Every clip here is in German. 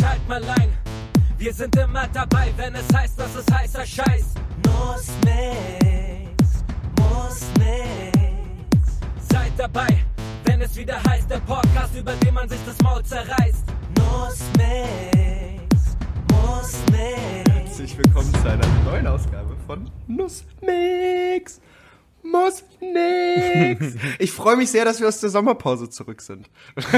schalt mal ein. Wir sind immer dabei, wenn es heißt, dass es heißer Scheiß. Muss nix, muss nix. Seid dabei, wenn es wieder heißt, der Podcast, über den man sich das Maul zerreißt. Muss nix, muss nix. Herzlich willkommen zu einer neuen Ausgabe von Nussmix. Muss nix. Ich freue mich sehr, dass wir aus der Sommerpause zurück sind.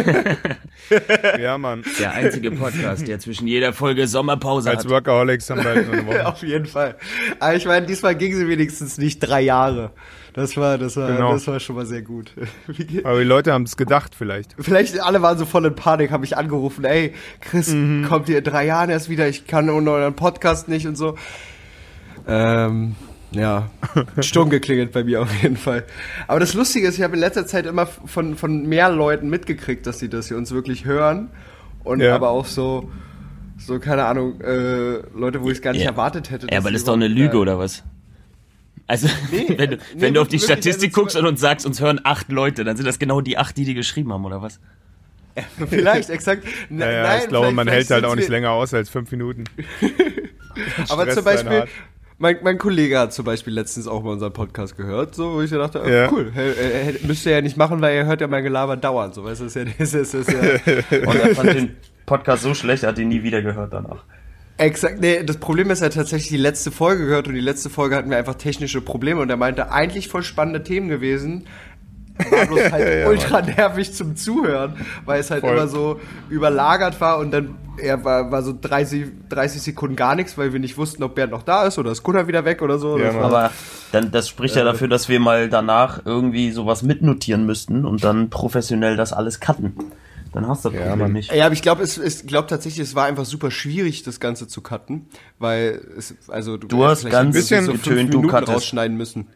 Ja, Mann. Der einzige Podcast, der zwischen jeder Folge Sommerpause Als hat. Workaholics haben wir halt eine Woche. Auf jeden Fall. Aber ich meine, diesmal ging sie wenigstens nicht drei Jahre. Das war, das war, Genau. das war schon mal sehr gut. Aber die Leute haben es gedacht vielleicht. Vielleicht alle waren so voll in Panik, habe ich angerufen, ey, Chris, kommt ihr in drei Jahren erst wieder, ich kann ohne euren Podcast nicht und so. Ähm, ja, Sturm geklingelt bei mir auf jeden Fall. Aber das Lustige ist, ich habe in letzter Zeit immer von, von mehr Leuten mitgekriegt, dass sie das hier uns wirklich hören. Und Ja. aber auch so, so, keine Ahnung, äh, Leute, wo ich es gar nicht Ja. erwartet hätte. Ja, dass aber das ist doch eine Lüge, äh, oder was? Also, Nee, wenn, du, nee, wenn du auf die wirklich, Statistik also guckst und uns sagst, uns hören acht Leute, dann sind das genau die acht, die die geschrieben haben, oder was? Vielleicht, exakt. N- Ja, ja, nein, ich glaube, man hält halt auch nicht länger aus als fünf Minuten. Aber zum Beispiel, hart. Mein, mein Kollege hat zum Beispiel letztens auch mal unseren Podcast gehört, so, wo ich dachte, Ja. cool, er, er, müsste er ja nicht machen, weil er hört ja mein Gelaber dauernd, so, weißt du, ist ja, das ist, das ist ja Und er fand den Podcast so schlecht, er hat ihn nie wieder gehört danach. exakt, nee, das Problem ist, er hat tatsächlich die letzte Folge gehört und die letzte Folge hatten wir einfach technische Probleme und er meinte, eigentlich voll spannende Themen gewesen, war bloß halt Ja, ultra nervig zum Zuhören, weil es halt Voll. immer so überlagert war und dann er war, war so 30, 30 Sekunden gar nichts, weil wir nicht wussten, ob Bernd noch da ist oder ist Gunnar wieder weg oder so. Ja, war- Aber dann, das spricht ja dafür, dass wir mal danach irgendwie sowas mitnotieren müssten und dann professionell das alles cutten. Dann hast du das Ja, Problem Mann. nicht. Ja, aber ich glaube, es, es glaube tatsächlich, es war einfach super schwierig, das Ganze zu cutten, weil es, also Du hast vielleicht ganz hättest du getönt, fünf du Minuten cuttest. rausschneiden müssen.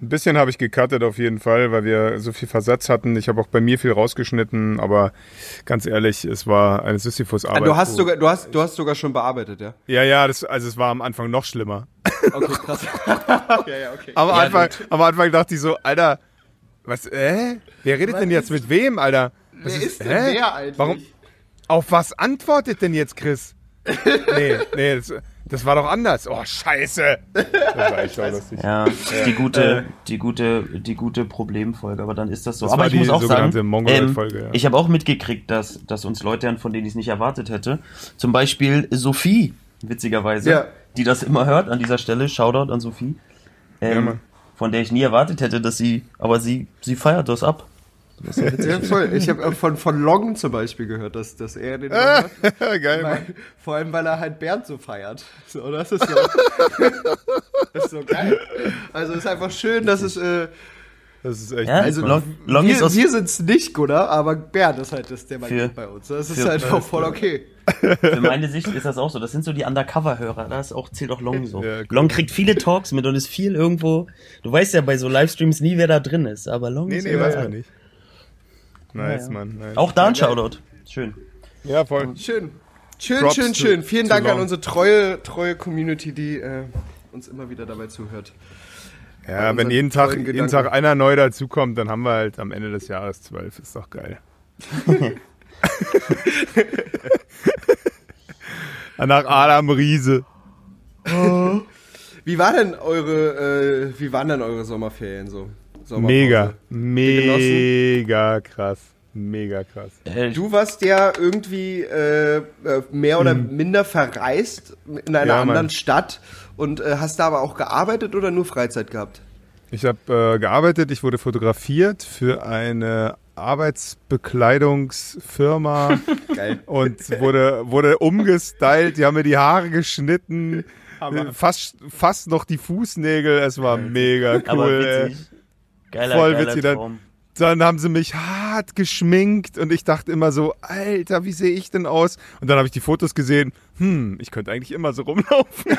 Ein bisschen habe ich gecuttet auf jeden Fall, weil wir so viel Versatz hatten. Ich habe auch bei mir viel rausgeschnitten, aber ganz ehrlich, es war eine Sisyphus-Arbeit. Ah, du hast sogar, du hast, du hast sogar schon bearbeitet, ja? Ja, ja, das, also es war am Anfang noch schlimmer. Okay, krass. ja, ja, okay. Am, Ja, Anfang, am Anfang dachte ich so, Alter, was, äh? Wer redet denn jetzt mit wem, Alter? Was Wer ist denn hä? wer eigentlich? Warum? Auf was antwortet denn jetzt Chris? nee, nee, das, das war doch anders. Oh, scheiße. Das war echt lustig. Ja, die gute, die gute, die gute Problemfolge, aber dann ist das so. Das aber war ich die muss auch sagen, ähm, ja. ich habe auch mitgekriegt, dass, dass uns Leute von denen ich es nicht erwartet hätte. Zum Beispiel Sophie, witzigerweise, Ja. die das immer hört an dieser Stelle. Shoutout an Sophie. Ja, Ähm, Mann. von der ich nie erwartet hätte, dass sie, aber sie, sie feiert das ab. Das ist ja voll. Ich habe von, von Long zum Beispiel gehört, dass, dass er den hört. Geil. Weil, vor allem, weil er halt Bernd so feiert. So, das ist so, das ist so geil. Also es ist einfach schön, dass es, äh, Das ist echt Ja, also Long, Long ist wir, aus, wir sind's nicht, Gunnar, aber Bernd ist halt das, der Für- Magnet bei uns. Das ist für- halt auch voll okay. Für meine Sicht ist das auch so. Das sind so die Undercover-Hörer. Da ist auch, zählt auch Long so. Ja, cool. Long kriegt viele Talks mit und ist viel irgendwo. Du weißt ja bei so Livestreams nie, wer da drin ist. Aber Long Nee, ist nee, überall. weiß man nicht. Nice, Ja. Mann. Nice. Auch da ein Shoutout. Schön. Ja, voll. Schön. Schön, Props schön, schön. Vielen Dank an Long. unsere treue, treue Community, die äh, uns immer wieder dabei zuhört. Ja, wenn jeden Tag, jeden Gedanken. Tag einer neu dazukommt, dann haben wir halt am Ende des Jahres zwölf. Ist doch geil. Nach Adam Riese. Wie war denn eure, äh, wie waren denn eure Sommerferien so? Sommerpause? Mega, genossen? mega krass. Mega krass. Du warst ja irgendwie äh, äh, mehr oder minder verreist in einer Mhm. Ja, Mann. anderen Stadt und äh, hast da aber auch gearbeitet oder nur Freizeit gehabt? Ich habe äh, gearbeitet, ich wurde fotografiert für eine Arbeitsbekleidungsfirma Geil. und wurde, wurde umgestylt. Die haben mir die Haare geschnitten, fast, fast noch die Fußnägel. Es war mega cool. Geiler, Voll geiler witzig, dann- Traum. Dann haben sie mich hart geschminkt und ich dachte immer so, Alter, wie sehe ich denn aus? Und dann habe ich die Fotos gesehen, hm, ich könnte eigentlich immer so rumlaufen.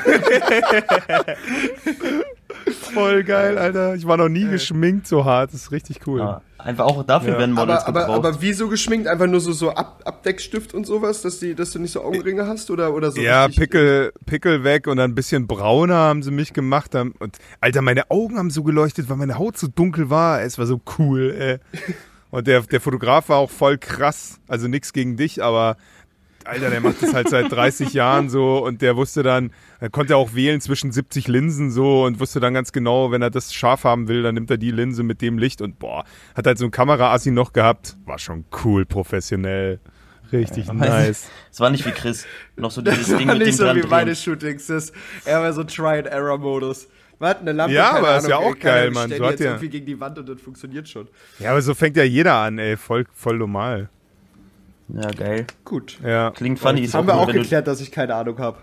Voll geil, Alter. Ich war noch nie geschminkt so hart, das ist richtig cool. Ja, einfach auch dafür Ja. werden Models Aber, aber, gebraucht. aber wie so geschminkt? Einfach nur so, so Ab Abdeckstift und sowas, dass, die, dass du nicht so Augenringe hast oder, oder so? ja, richtig- Pickel, Pickel weg und dann ein bisschen brauner haben sie mich gemacht. Haben, und Alter, meine Augen haben so geleuchtet, weil meine Haut so dunkel war. Es war so cool, ey. Und der, der Fotograf war auch voll krass. Also nichts gegen dich, aber Alter, der macht das halt seit 30 Jahren so und der wusste dann, er konnte auch wählen zwischen 70 Linsen so und wusste dann ganz genau, wenn er das scharf haben will, dann nimmt er die Linse mit dem Licht und boah, hat halt so ein Kameraassi noch gehabt. War schon cool, professionell. Richtig nice. Es war nicht wie Chris. Noch so Das dieses Ding war mit nicht dem so dran wie meine. Shootings. Das, er war so Try-and-Error-Modus. Warte, eine Lampe, Ja, keine aber ist ja Ahnung, auch geil, Ahnung, Mann. So hat jetzt der- irgendwie gegen die Wand und das funktioniert schon. Ja, aber so fängt ja jeder an, ey. Voll, voll normal. Ja, geil. Gut. Ja. Klingt funny. Ist Haben wir auch geklärt, dass ich keine Ahnung habe.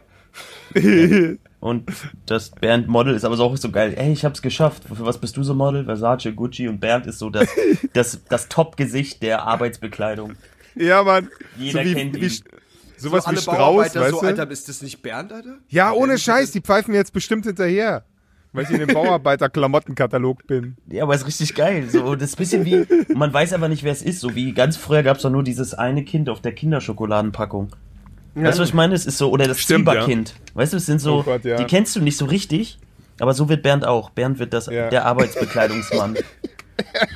Und das Bernd Model ist aber so auch so geil. Ey, ich hab's geschafft. Für was bist du so Model? Versace, Gucci und Bernd ist so das, das, das Top-Gesicht der Arbeitsbekleidung. Ja, Mann. Jeder so wie, kennt wie, ihn. Sowas so wie Strauß, weißt so, du? Alter, ist das nicht Bernd, Alter? ja, ohne Scheiß, die pfeifen mir jetzt bestimmt hinterher. Weil ich in dem Bauarbeiter-Klamottenkatalog bin. Ja, aber ist richtig geil. So, das ist ein bisschen wie, man weiß aber nicht, wer es ist. So wie ganz früher gab's doch nur dieses eine Kind auf der Kinderschokoladenpackung. Weißt du, was ich meine? Es ist so, oder das Stimmt, Zwieberkind. Weißt du, es sind so, Oh Gott, ja. die kennst du nicht so richtig, aber so wird Bernd auch. Bernd wird das, Ja. der Arbeitsbekleidungsmann.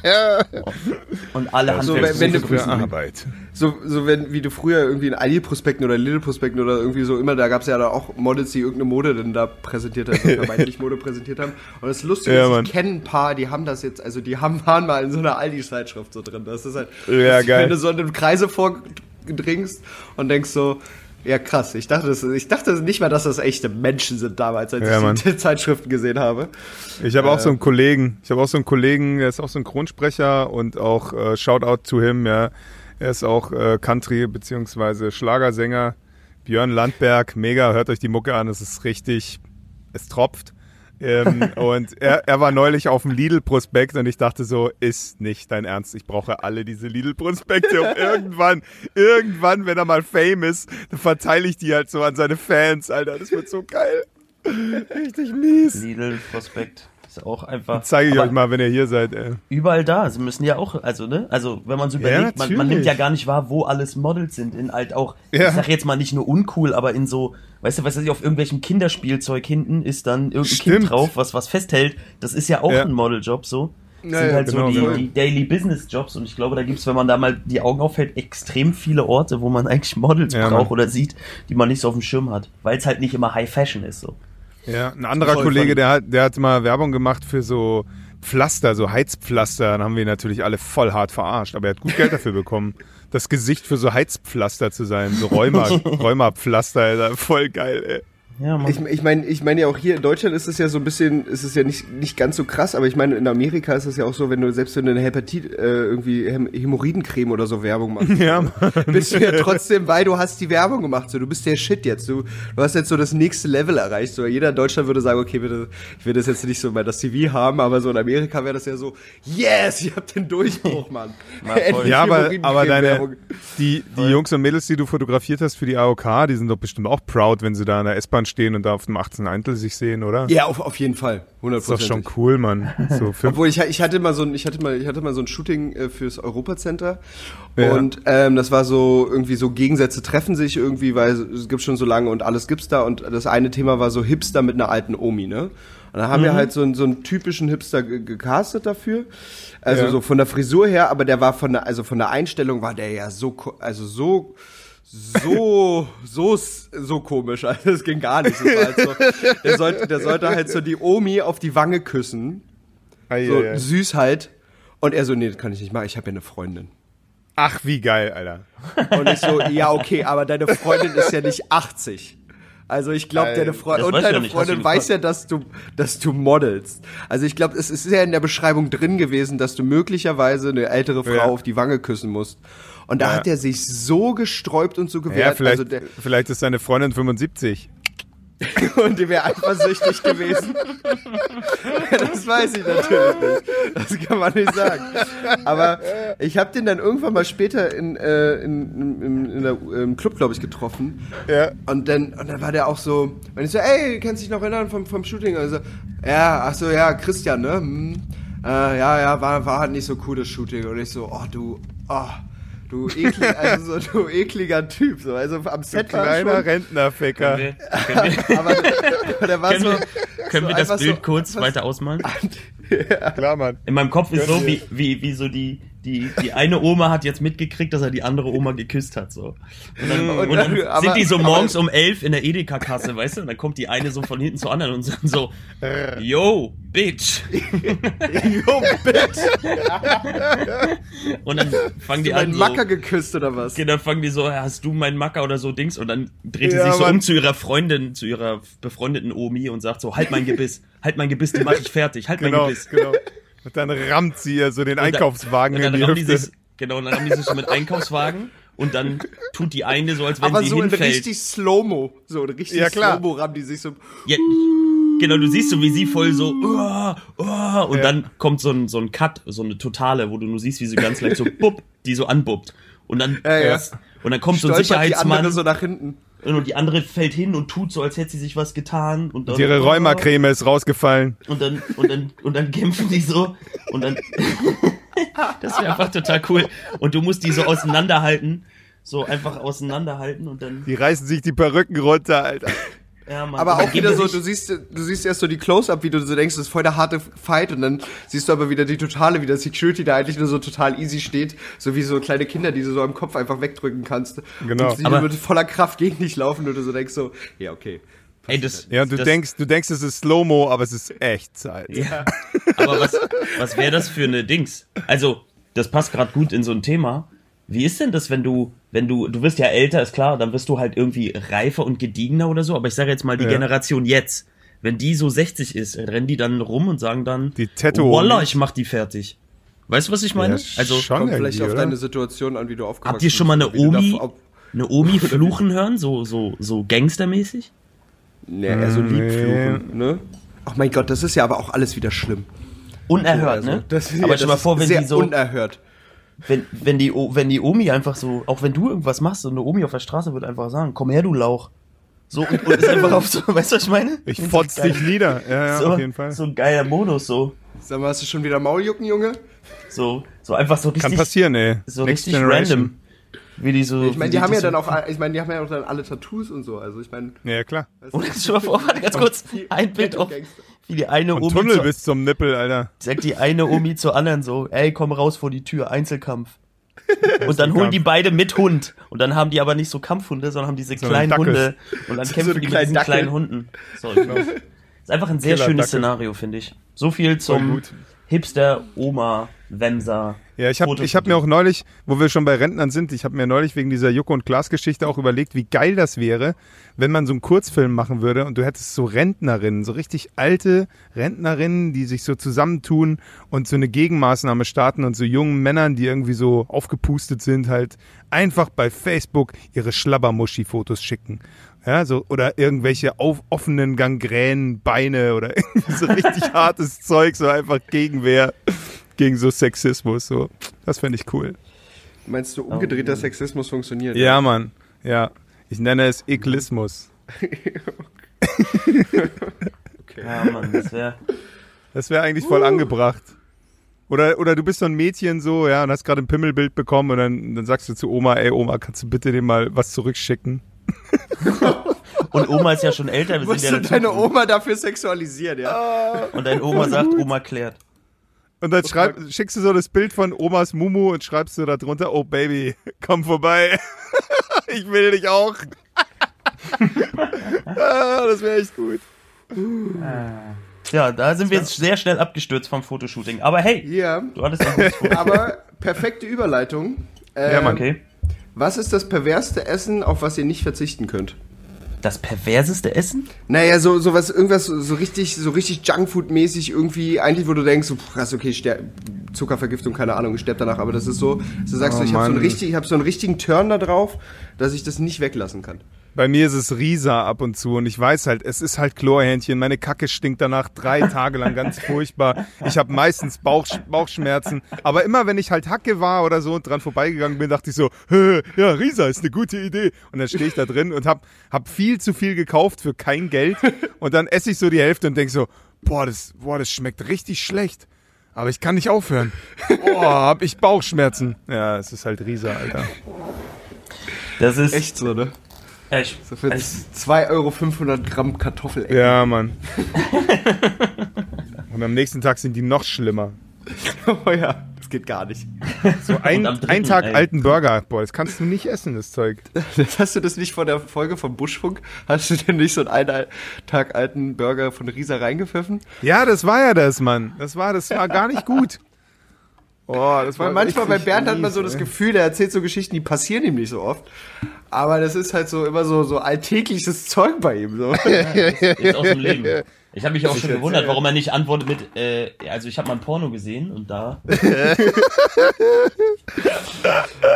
Und alle so, Handwerksberufe wenn du- grüßen ihn. Arbeit. So, so wenn, wie du früher irgendwie in Aldi-Prospekten oder Lidl-Prospekten oder irgendwie so immer, da gab es ja da auch Models, die irgendeine Mode denn da präsentiert haben, vermeintlich Mode präsentiert haben. Und das Lustige Ja, ist, Mann. ich kenne ein paar, die haben das jetzt, also die haben, waren mal in so einer Aldi-Zeitschrift so drin. Das ist halt, Ja, geil. wenn du so in den Kreise vordringst und denkst so, ja krass, ich dachte, das, ich dachte nicht mal, dass das echte Menschen sind damals, als Ja, ich die Zeitschriften gesehen habe. Ich habe auch so einen Kollegen, ich habe auch so einen Kollegen, der ist auch Synchronsprecher und auch äh, Shoutout to him, ja. Er ist auch äh, Country- beziehungsweise Schlagersänger. Björn Landberg, mega, hört euch die Mucke an, es ist richtig, es tropft. Ähm, und er, er war neulich auf dem Lidl-Prospekt und ich dachte so, ist nicht dein Ernst, ich brauche alle diese Lidl-Prospekte und irgendwann, irgendwann, wenn er mal Fame ist, dann verteile ich die halt so an seine Fans, Alter, das wird so geil. Richtig mies. Lidl, Prospekt. Ist auch einfach. Zeige ich euch mal, wenn ihr hier seid, ey. Überall da. Sie müssen ja auch, also, ne? Also, wenn man so Ja, überlegt, man, man natürlich. nimmt ja gar nicht wahr, wo alles Models sind. In halt auch, Ja. ich sag jetzt mal nicht nur uncool, aber in so, weißt du, was weiß ich, auf irgendwelchem Kinderspielzeug hinten ist dann irgendein Stimmt. Kind drauf, was was festhält. Das ist ja auch Ja. ein Modeljob so. Das Ja, sind ja, halt genau, so die, genau. die Daily Business Jobs und ich glaube, da gibt's, wenn man da mal die Augen aufhält, extrem viele Orte, wo man eigentlich Models Ja, braucht oder sieht, die man nicht so auf dem Schirm hat, weil es halt nicht immer High Fashion ist so. Ja, ein anderer Kollege, der hat, der hat mal Werbung gemacht für so Pflaster, so Heizpflaster. Dann haben wir ihn natürlich alle voll hart verarscht. Aber er hat gut Geld dafür bekommen, das Gesicht für so Heizpflaster zu sein. So Rheuma, Rheumapflaster, Alter. Voll geil, ey. Ja. Ich, ich meine, ich meine ja auch hier in Deutschland ist es ja so ein bisschen, ist es ja nicht, nicht ganz so krass, aber ich meine, in Amerika ist es ja auch so, wenn du selbst wenn du eine Hepatit, äh, irgendwie Häm Hämorrhoidencreme oder so Werbung machst, Ja, bist du ja trotzdem, weil du hast die Werbung gemacht, so du bist der Shit jetzt, du, du hast jetzt so das nächste Level erreicht, so jeder in Deutschland würde sagen, okay, bitte, ich will das jetzt nicht so bei das CV haben, aber so in Amerika wäre das ja so, yes, ich hab den Durchbruch, Mann. Endlich ja aber, aber deine, die, die Jungs und Mädels, die du fotografiert hast für die AOK, die sind doch bestimmt auch proud, wenn sie da in der S-Bahn stehen und da auf dem 18 Eintel sich sehen, oder? Ja, auf, auf jeden Fall, 100 Das ist doch schon cool, Mann. So Obwohl ich, ich hatte mal so ein, ich hatte mal, ich hatte mal so ein Shooting äh, fürs Europacenter Ja. und ähm, das war so irgendwie so Gegensätze treffen sich irgendwie, weil es gibt schon so lange und alles gibt's da und das eine Thema war so Hipster mit einer alten Omi, ne? Und dann haben wir halt so einen, so einen typischen Hipster ge- gecastet dafür. Also Ja. so von der Frisur her, aber der war von der, also von der Einstellung war der ja so, also so, so, so, so komisch. Also es ging gar nicht. Halt so, der, sollte, der sollte halt so die Omi auf die Wange küssen Ei, so ei, ei. süß halt. Und er so, nee, das kann ich nicht machen, ich habe ja eine Freundin. Ach, wie geil, Alter. Und ich so, ja, okay, aber deine Freundin ist ja nicht 80. Also ich glaube, deine Freundin Das und weiß ich ja deine nicht, Freundin weiß ja, dass du, dass du modelst. Also ich glaube, es ist ja in der Beschreibung drin gewesen, dass du möglicherweise eine ältere Frau Ja. auf die Wange küssen musst. Und da Ja. hat er sich so gesträubt und so gewehrt. Ja, vielleicht, also der, vielleicht ist seine Freundin 75. und die wäre eifersüchtig gewesen. das weiß ich natürlich nicht. Das kann man nicht sagen. Aber ich habe den dann irgendwann mal später in, äh, in, in, in der, im Club, glaube ich, getroffen. Ja. Und dann, und dann war der auch so, wenn ich so, ey, kannst du dich noch erinnern vom, vom Shooting? Also, ja, ach so, ja, Christian, ne? Hm. Äh, ja, ja, war, war halt nicht so cool, das Shooting. Und ich so, oh, du, oh, du, eklig, also so, du ekliger Typ. So. Also am Set war Kleiner schon, Rentnerficker. Können wir, können wir, aber war können so, wir, können so wir das Bild so- kurz weiter ausmalen? Klar, Mann. In meinem Kopf ist so, wie, wie, wie so die, die, die eine Oma hat jetzt mitgekriegt, dass er die andere Oma geküsst hat, so. Und dann, Und und dann aber- sind die so aber- morgens um elf in der Edeka-Kasse, weißt du? Und dann kommt die eine so von hinten zur anderen und sagen so, yo, bitch. Jo, bitte. Und dann fangen die Hast du an meinen so, Macker geküsst oder was? Okay, dann fangen die so, hast du meinen Macker oder so Dings? Und dann dreht die Ja, sich so Mann. um zu ihrer Freundin, zu ihrer befreundeten Omi und sagt so, halt mein Gebiss, halt mein Gebiss, die mach ich fertig, halt mein Genau, Gebiss. genau. Und dann rammt sie ihr so den Und dann- Einkaufswagen in dann die rammen die Hüfte. sich, genau, und dann haben die sich so mit Einkaufswagen und dann tut die eine so, als wenn Aber sie so in hinfällt. richtig Slow-Mo. So richtig Ja. Slow-Mo rammen die sich so. Ja, genau, du siehst so, wie sie voll so, oh, oh, und dann kommt so ein, so ein Cut, so eine Totale, wo du nur siehst, wie sie ganz leicht so, bupp, die so anbuppt. Und dann, Ja, ja. und dann kommt so ein Stolpert die Sicherheitsmann andere so nach hinten. Und die andere fällt hin und tut so, als hätte sie sich was getan. Und dann, Ihre Rheumacreme ist rausgefallen. Und dann, und dann, und dann kämpfen die so und dann, das wäre einfach total cool. Und du musst die so auseinanderhalten, so einfach auseinanderhalten und dann, Die reißen sich die Perücken runter, Alter. Ja, Mann. Aber auch wieder so, du siehst, du siehst erst so die Close-Up, wie du so denkst, das ist voll der harte Fight und dann siehst du aber wieder die totale, wie der Security da eigentlich nur so total easy steht, so wie so kleine Kinder, die du so am Kopf einfach wegdrücken kannst. Genau. Und die Aber- mit voller Kraft gegen dich laufen und du so denkst so, ja, okay. Ey, das, Ja, und du das, denkst, du denkst, es ist Slow-Mo, aber es ist Echtzeit. Ja. Aber was, was wäre das für eine Dings? Also, das passt gerade gut in so ein Thema. Wie ist denn das, wenn du, wenn du, du wirst ja älter, ist klar, dann wirst du halt irgendwie reifer und gediegener oder so, aber ich sage jetzt mal die Ja. Generation jetzt, wenn die so 60 ist, rennen die dann rum und sagen dann, Die Tattoo- Wallah, ich mach die fertig. Weißt du, was ich meine? Ja, also, schon Kommt vielleicht auf oder? deine Situation an, wie du aufgewachsen habt ihr schon mal eine Omi, ob- eine Omi fluchen hören, so, so, so gangstermäßig? Nee, eher so Nee. Liebfluchen, ne? Ach mein Gott, das ist ja aber auch alles wieder schlimm. Unerhört, Also, ne? Das, aber ja, stell mal vor, wenn sehr die so, unerhört. Wenn, wenn die, wenn die Omi einfach so, auch wenn du irgendwas machst, so eine Omi auf der Straße wird einfach sagen, komm her, du Lauch. So, und, und ist einfach auf so, weißt du, was ich meine? Ich fotz dich nieder. Ja, ja, so, auf jeden Fall. So ein geiler Modus, so. Sag mal, hast du schon wieder Mauljucken, Junge? So, so einfach so richtig, Kann passieren, ey. so Next richtig Generation. random. Wie die so. Ich meine, wie die haben ja das dann so- auch, ich meine, die haben ja auch dann alle Tattoos und so. Also ich meine, Ja, klar. Und jetzt schon mal vor, warte ganz kurz, ein Bild auf, die eine Und Omi Tunnel zur, bis zum Nippel, Alter. sagt die eine Omi zur anderen so, ey, komm raus vor die Tür, Einzelkampf. Und dann holen die beide mit Hund. Und dann haben die aber nicht so Kampfhunde, sondern haben diese So kleinen. Hunde. Und dann So kämpfen einen die mit kleinen diesen Dackel. kleinen Hunden. So, genau. Ist einfach ein sehr Killer schönes Dackel. Szenario, finde ich. So viel zum. Hipster, Oma, Wemser. Ja, ich habe hab mir auch neulich, wo wir schon bei Rentnern sind, ich habe mir neulich wegen dieser Joko und Klaas Geschichte auch überlegt, wie geil das wäre, wenn man so einen Kurzfilm machen würde und du hättest so Rentnerinnen, so richtig alte Rentnerinnen, die sich so zusammentun und so eine Gegenmaßnahme starten und so jungen Männern, die irgendwie so aufgepustet sind, halt einfach bei Facebook ihre Schlabbermuschi-Fotos schicken. Ja, so, oder irgendwelche auf, offenen Gangränen, Beine oder irgendwie so richtig hartes Zeug, so einfach Gegenwehr gegen so Sexismus. So. Das fände ich cool. Meinst du, umgedrehter Sexismus funktioniert? Ja, Mann. Ja. Ich nenne es Eklismus. Ja, Mann, das wäre. Das wäre eigentlich voll angebracht. Oder, oder du bist so ein Mädchen so, ja, und hast gerade ein Pimmelbild bekommen und dann, dann sagst du zu Oma, ey Oma, kannst du bitte dem mal was zurückschicken? Und Oma ist ja schon älter, wir Musst sind ja du deine. Oma dafür sexualisieren, ja? Und deine Oma sagt, Oma klärt. Und dann schreib, schickst du so das Bild von Omas Mumu und schreibst du da drunter, oh Baby, komm vorbei. ich will dich auch. ah, das wäre echt gut. Ja, da sind wir jetzt sehr schnell abgestürzt vom Fotoshooting. Aber hey, Ja, du hattest ein gutes Foto. aber perfekte Überleitung. Ähm, Ja. Okay. Was ist das perverseste Essen, auf was ihr nicht verzichten könnt? Das perverseste Essen? Naja, so, so was, irgendwas so, richtig, so richtig Junkfood-mäßig irgendwie, eigentlich, wo du denkst, so, pff, krass, okay, ster Zuckervergiftung, keine Ahnung, ich sterb danach, aber das ist so, dass du sagst, Oh, so, ich habe so, einen Mann. richtig, ich hab so einen richtigen Turn da drauf, dass ich das nicht weglassen kann. Bei mir ist es Risa ab und zu und ich weiß halt, es ist halt Chlorhähnchen. Meine Kacke stinkt danach drei Tage lang ganz furchtbar. Ich habe meistens Bauch, Bauchschmerzen. Aber immer wenn ich halt Hacke war oder so und dran vorbeigegangen bin, dachte ich so, "Hä, ja, Risa ist eine gute Idee. Und dann stehe ich da drin und hab, hab viel zu viel gekauft für kein Geld. Und dann esse ich so die Hälfte und denk so, boah, das, boah, das schmeckt richtig schlecht. Aber ich kann nicht aufhören. Boah, hab ich Bauchschmerzen. Ja, es ist halt Risa, Alter. Das ist Echt so, ne? Echt. So für Es- 2 Euro 500 Gramm Kartoffel. Ja, Mann. Und am nächsten Tag sind die noch schlimmer. Oh ja. geht gar nicht. So ein, dritten, ein Tag ey. alten Burger, boah, das kannst du nicht essen, das Zeug. Hast du das nicht von der Folge vom Buschfunk? Hast du dir nicht so einen einen Tag alten Burger von Risa reingepfiffen? Ja, das war ja das, Mann. Das war, das war gar nicht gut. Oh, das war Weil manchmal bei Bernd hat man mies, so das. Gefühl, der erzählt so Geschichten, die passieren ihm nicht so oft. Aber das ist halt so immer so, so alltägliches Zeug bei ihm. So. Ist aus dem Leben. Ich habe mich auch schon gewundert, erzähl. warum er nicht antwortet mit, äh, also ich habe mal ein Porno gesehen und da.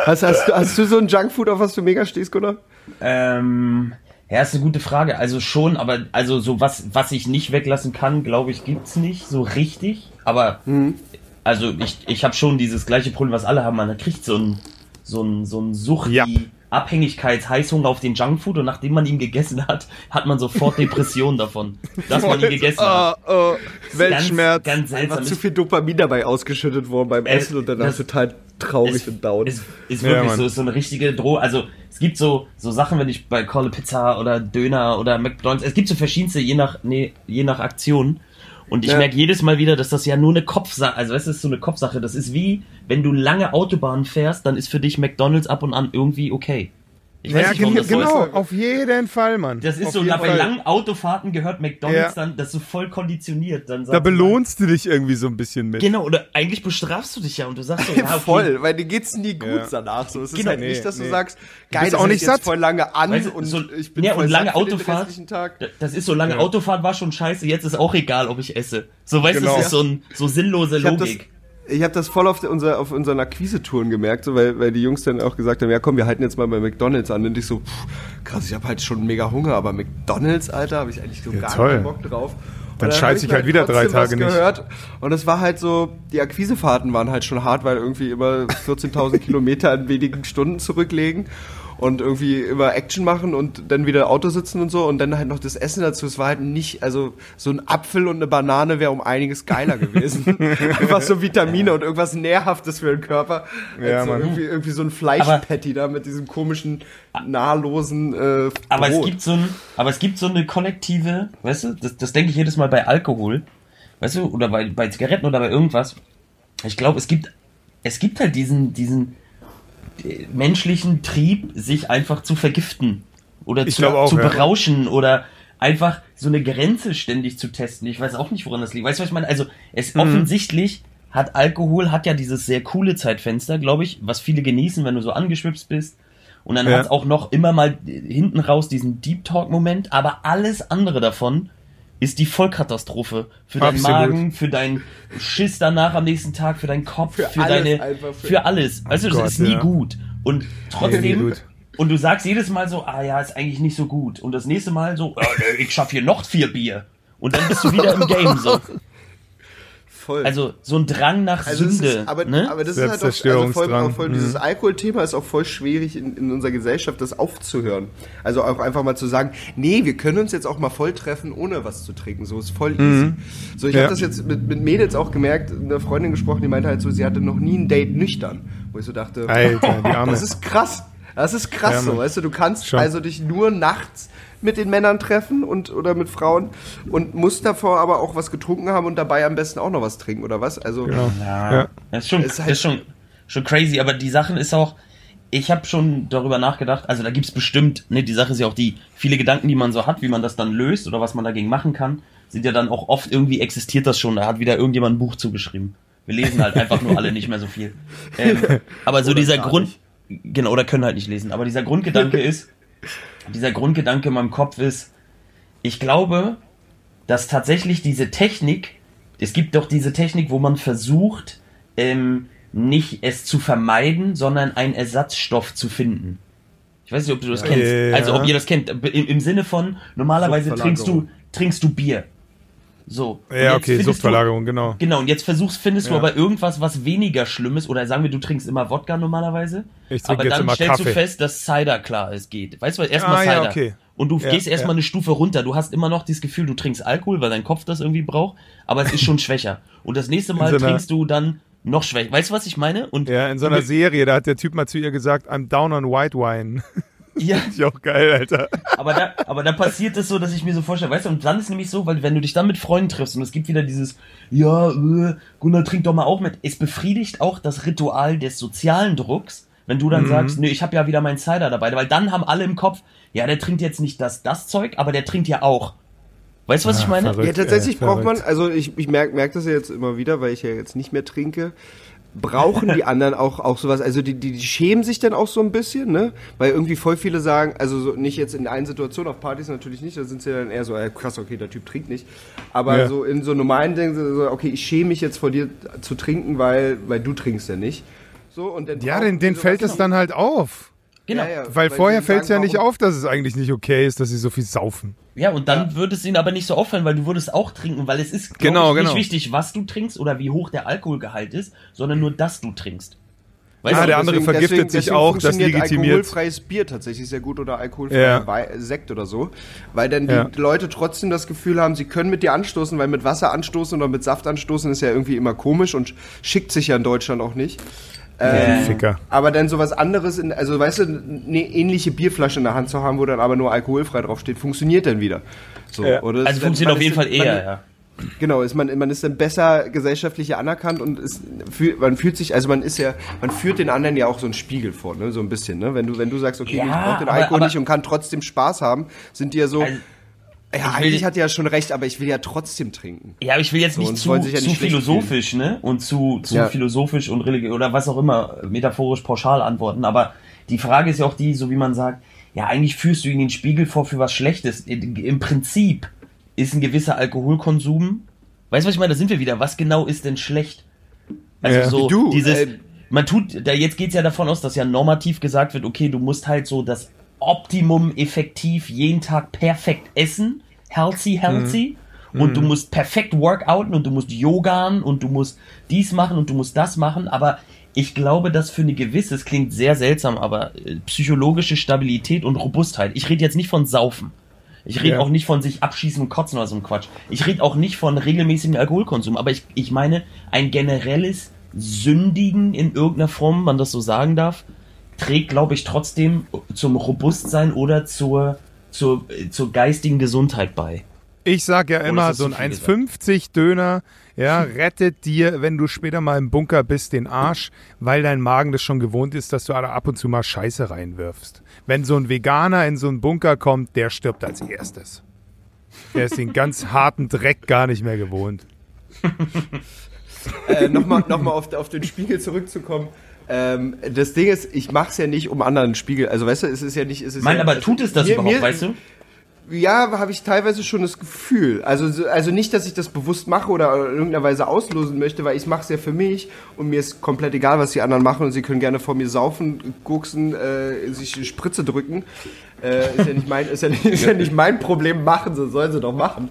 Hast, hast, hast du so ein Junkfood, auf was du mega stehst, Gunnar? Ähm, ja, ist eine gute Frage. Also schon, aber also so was, was ich nicht weglassen kann, glaube ich, gibt's nicht so richtig. Aber also ich, ich habe schon dieses gleiche Problem, was alle haben. Man kriegt so ein so ein so ein Sucht Ja. Abhängigkeits-Heißhunger auf den Junkfood und nachdem man ihn gegessen hat, hat man sofort Depressionen davon, dass man ihn gegessen hat. Oh, oh, Weltschmerz. Ganz, ganz Einfach seltsam. zu Ist- viel Dopamin dabei ausgeschüttet worden beim Essen und danach das- total traurig ist, und down. Ist, ist Ja, wirklich Mann. so, ist so eine richtige Droh. Also es gibt so so Sachen, wenn ich bei Call Pizza oder Döner oder McDonald's, es gibt so verschiedenste je nach nee, je nach Aktion. Und ich Ja. merke jedes Mal wieder, dass das ja nur eine Kopfsache, also es ist so eine Kopfsache. Das ist wie, wenn du lange Autobahn fährst, dann ist für dich McDonald's ab und an irgendwie okay. Ich weiß ja, nicht, warum gen das so genau, ist. auf jeden Fall, Mann. Das ist auf so, jeden na, bei langen Autofahrten gehört McDonald's Ja. dann, das ist so voll konditioniert. Dann Da sagst belohnst du dich irgendwie so ein bisschen mit. Genau, oder eigentlich bestrafst du dich ja und du sagst so, ja, okay, Voll, weil dir geht's nie gut Ja. danach. So, es ist Genau, halt nicht, nee, dass du nee. sagst, Du geil, bist das auch nicht satt. voll lange an Weißt du, und so- ich bin ja, voll und lange satt für den Autofahrt- Das ist so lange Ja. Autofahrt war schon scheiße, jetzt ist auch egal, ob ich esse. So weißt du, Genau. das ist so ein so sinnlose Logik. Ich hab das voll auf, unser, auf unseren Akquise-Touren gemerkt, so, weil, weil die Jungs dann auch gesagt haben, ja komm, wir halten jetzt mal bei McDonalds an. Und ich so, pff, krass, ich habe halt schon mega Hunger, aber McDonalds, Alter, habe ich eigentlich so Ja, gar toll. keinen Bock drauf. Und Dann hab scheiß ich mir halt wieder drei Tage nicht. Gehört. Und es war halt so, die Akquisefahrten waren halt schon hart, weil irgendwie immer 14.000 Kilometer in wenigen Stunden zurücklegen und irgendwie immer Action machen und dann wieder Auto sitzen und so und dann halt noch das Essen dazu. Es war halt nicht, also so ein Apfel und eine Banane wäre um einiges geiler gewesen. Einfach so Vitamine und irgendwas Nährhaftes für den Körper. Ja, so irgendwie, irgendwie so ein Fleischpatty da mit diesem komischen, nahrlosen äh, Aber es Brot. gibt so ein, aber es gibt so eine kollektive, weißt du, das, das denke ich jedes Mal bei Alkohol, weißt du, oder bei, bei Zigaretten oder bei irgendwas. Ich glaube, es gibt, es gibt halt diesen, diesen menschlichen Trieb, sich einfach zu vergiften oder zu, auch, zu ja. berauschen oder einfach so eine Grenze ständig zu testen. Ich weiß auch nicht, woran das liegt. Weißt du, was ich meine? Also, es Mhm. offensichtlich hat Alkohol, hat ja dieses sehr coole Zeitfenster, glaube ich, was viele genießen, wenn du so angeschwipst bist. Und dann Ja. hat's auch noch immer mal hinten raus diesen Deep Talk-Moment, aber alles andere davon ist die Vollkatastrophe. Für deinen Absolut. Magen, für deinen Schiss danach am nächsten Tag, für deinen Kopf, für, Für alles deine, für- für alles. Weißt du, das Gott, ist nie ja. gut. Und trotzdem, gut. und du sagst jedes Mal so, ah ja, ist eigentlich nicht so gut. Und das nächste Mal so, nee, ich schaff hier noch vier Bier. Und dann bist du wieder im Game so. Voll. Also so ein Drang nach Also Sünde. ist, aber, ne? aber das ist halt auch, also voll, auch voll, Mhm. dieses Alkoholthema ist auch voll schwierig in, in unserer Gesellschaft, das aufzuhören. Also auch einfach mal zu sagen, nee, wir können uns jetzt auch mal voll treffen, ohne was zu trinken. So ist voll easy. So, ich Ja. habe das jetzt mit, mit Mädels auch gemerkt, eine Freundin gesprochen, die meinte halt so, sie hatte noch nie ein Date nüchtern. Wo ich so dachte, Alter, die Arme. das ist krass. Das ist krass Ja, so, Mann. weißt du, du kannst Schon. also dich nur nachts mit den Männern treffen und oder mit Frauen und musst davor aber auch was getrunken haben und dabei am besten auch noch was trinken oder was? Also. Ja, Ja. das ist schon, Ist halt- das ist schon, schon crazy, aber die Sachen ist auch, ich habe schon darüber nachgedacht, also da gibt's bestimmt, ne, die Sache ist ja auch die, viele Gedanken, die man so hat, wie man das dann löst oder was man dagegen machen kann, sind ja dann auch oft irgendwie existiert das schon, da hat wieder irgendjemand ein Buch zugeschrieben. Wir lesen halt einfach nur alle nicht mehr so viel. Ähm, aber so Oder dieser Grund, genau, oder können halt nicht lesen, aber dieser Grundgedanke ist, dieser Grundgedanke in meinem Kopf ist, ich glaube, dass tatsächlich diese Technik, es gibt doch diese Technik, wo man versucht, ähm, nicht es zu vermeiden, sondern einen Ersatzstoff zu finden. Ich weiß nicht, ob du das kennst. Ja. Also ob ihr das kennt. Im, im Sinne von, normalerweise trinkst du, trinkst du Bier. So. Ja, okay, Suchtverlagerung, genau. Du, genau, und jetzt versuchst, findest du Ja. aber irgendwas, was weniger schlimm ist. Oder sagen wir, du trinkst immer Wodka normalerweise. Ich trinke aber jetzt dann immer stellst du Kaffee. fest, dass Cider klar ist, geht. Weißt du, was, erstmal Ah, ja, Cider. okay. Und du Ja, gehst erstmal ja. eine Stufe runter. Du hast immer noch dieses Gefühl, du trinkst Alkohol, weil dein Kopf das irgendwie braucht, aber es ist schon schwächer. Und das nächste Mal so trinkst du dann noch schwächer. Weißt du, was ich meine? Und Ja, in so einer Serie, da hat der Typ mal zu ihr gesagt, I'm down on white wine. Ja, Ist ja auch geil, Alter. aber da, aber da passiert es so, dass ich mir so vorstelle, weißt du, und dann ist nämlich so, weil wenn du dich dann mit Freunden triffst und es gibt wieder dieses, ja, äh, Gunnar, trink doch mal auch mit, es befriedigt auch das Ritual des sozialen Drucks, wenn du dann Mhm. sagst, nee, ich habe ja wieder meinen Cider dabei, weil dann haben alle im Kopf, ja, der trinkt jetzt nicht das, das Zeug, aber der trinkt ja auch. Weißt du, was ich meine? verrückt. Ja, tatsächlich äh, braucht man, also ich, ich merke merk das ja jetzt immer wieder, weil ich ja jetzt nicht mehr trinke. Brauchen die anderen auch, auch sowas, also die, die, die schämen sich dann auch so ein bisschen, ne? Weil irgendwie voll viele sagen, also so nicht jetzt in allen Situationen, auf Partys natürlich nicht, da sind sie dann eher so, äh, krass, okay, der Typ trinkt nicht. Aber Ja. so in so normalen Dingen, so, okay, ich schäme mich jetzt vor dir zu trinken, weil, weil du trinkst ja nicht. So, und dann Ja, den, den fällt es dann halt auf. Genau. Ja, ja, Weil, vorher die fällt es ja nicht auf, dass es eigentlich nicht okay ist, dass sie so viel saufen. Ja, und dann würde es ihnen aber nicht so auffallen, weil du würdest auch trinken, weil es ist Genau, ich, nicht genau. wichtig, was du trinkst oder wie hoch der Alkoholgehalt ist, sondern nur, dass du trinkst. Weißt Ah, du, der andere vergiftet sich auch, das legitimiert. alkoholfreies Bier tatsächlich sehr gut oder alkoholfreier Ja. Sekt oder so, weil dann die Ja. Leute trotzdem das Gefühl haben, sie können mit dir anstoßen, weil mit Wasser anstoßen oder mit Saft anstoßen ist ja irgendwie immer komisch und schickt sich ja in Deutschland auch nicht. Äh, Ficker. Aber dann sowas anderes, in, also weißt du, eine ähnliche Bierflasche in der Hand zu haben, wo dann aber nur alkoholfrei draufsteht, funktioniert dann wieder. So, Ja. oder also man funktioniert auf jeden Fall eher, man, ja. Genau, ist man, man ist dann besser gesellschaftlich anerkannt und ist, man fühlt sich, also man ist ja, man führt den anderen ja auch so einen Spiegel vor, ne, so ein bisschen, ne? Wenn du, wenn du sagst, okay, Ja, ich brauch den aber- Alkohol aber- nicht und kann trotzdem Spaß haben, sind die ja so, Also, ja, will- eigentlich hat er ja schon recht, aber ich will ja trotzdem trinken. Ja, aber ich will jetzt So, nicht und zu, sich ja zu nicht philosophisch, ne? Und zu, zu Ja. philosophisch und religiös oder was auch immer, metaphorisch pauschal antworten. Aber die Frage ist ja auch die, so wie man sagt, ja, eigentlich führst du ihn den Spiegel vor für was Schlechtes. Im Prinzip ist ein gewisser Alkoholkonsum, weißt du, was ich meine? Da sind wir wieder. Was genau ist denn schlecht? Also Ja. so Du, dieses, äh, man tut, da jetzt geht's ja davon aus, dass ja normativ gesagt wird, okay, du musst halt so das Optimum effektiv jeden Tag perfekt essen, healthy, healthy. Und du musst perfekt workouten und du musst yogan und du musst dies machen und du musst das machen. Aber ich glaube, dass für eine gewisse, es klingt sehr seltsam, aber äh, psychologische Stabilität und Robustheit. Ich rede jetzt nicht von Saufen. Ich rede Ja. auch nicht von sich abschießen und kotzen oder so ein Quatsch. Ich rede auch nicht von regelmäßigem Alkoholkonsum, aber ich, ich meine ein generelles Sündigen in irgendeiner Form, man das so sagen darf, trägt, glaube ich, trotzdem zum Robustsein oder zur, zur, zur geistigen Gesundheit bei. Ich sag ja immer, so ein zu viel 1,50 Döner, ja, rettet dir, wenn du später mal im Bunker bist, den Arsch, weil dein Magen das schon gewohnt ist, dass du ab und zu mal Scheiße reinwirfst. Wenn so ein Veganer in so einen Bunker kommt, der stirbt als erstes. Der ist den ganz harten Dreck gar nicht mehr gewohnt. äh, nochmal noch mal auf, auf den Spiegel zurückzukommen. Ähm, das Ding ist, ich mach's ja nicht um anderen Spiegel. Also weißt du, es ist ja nicht. Es ist Mein, ja, aber tut es das mir- überhaupt, mir- weißt du? Ja, habe ich teilweise schon das Gefühl. Also, so- also nicht, dass ich das bewusst mache oder in irgendeiner Weise auslosen möchte, weil ich mache es ja für mich und mir ist komplett egal, was die anderen machen und sie können gerne vor mir saufen, gucksen, äh, sich eine Spritze drücken. Äh, ist, ja nicht mein, ist, ja nicht, ist ja nicht mein Problem, machen sie, sollen sie doch machen.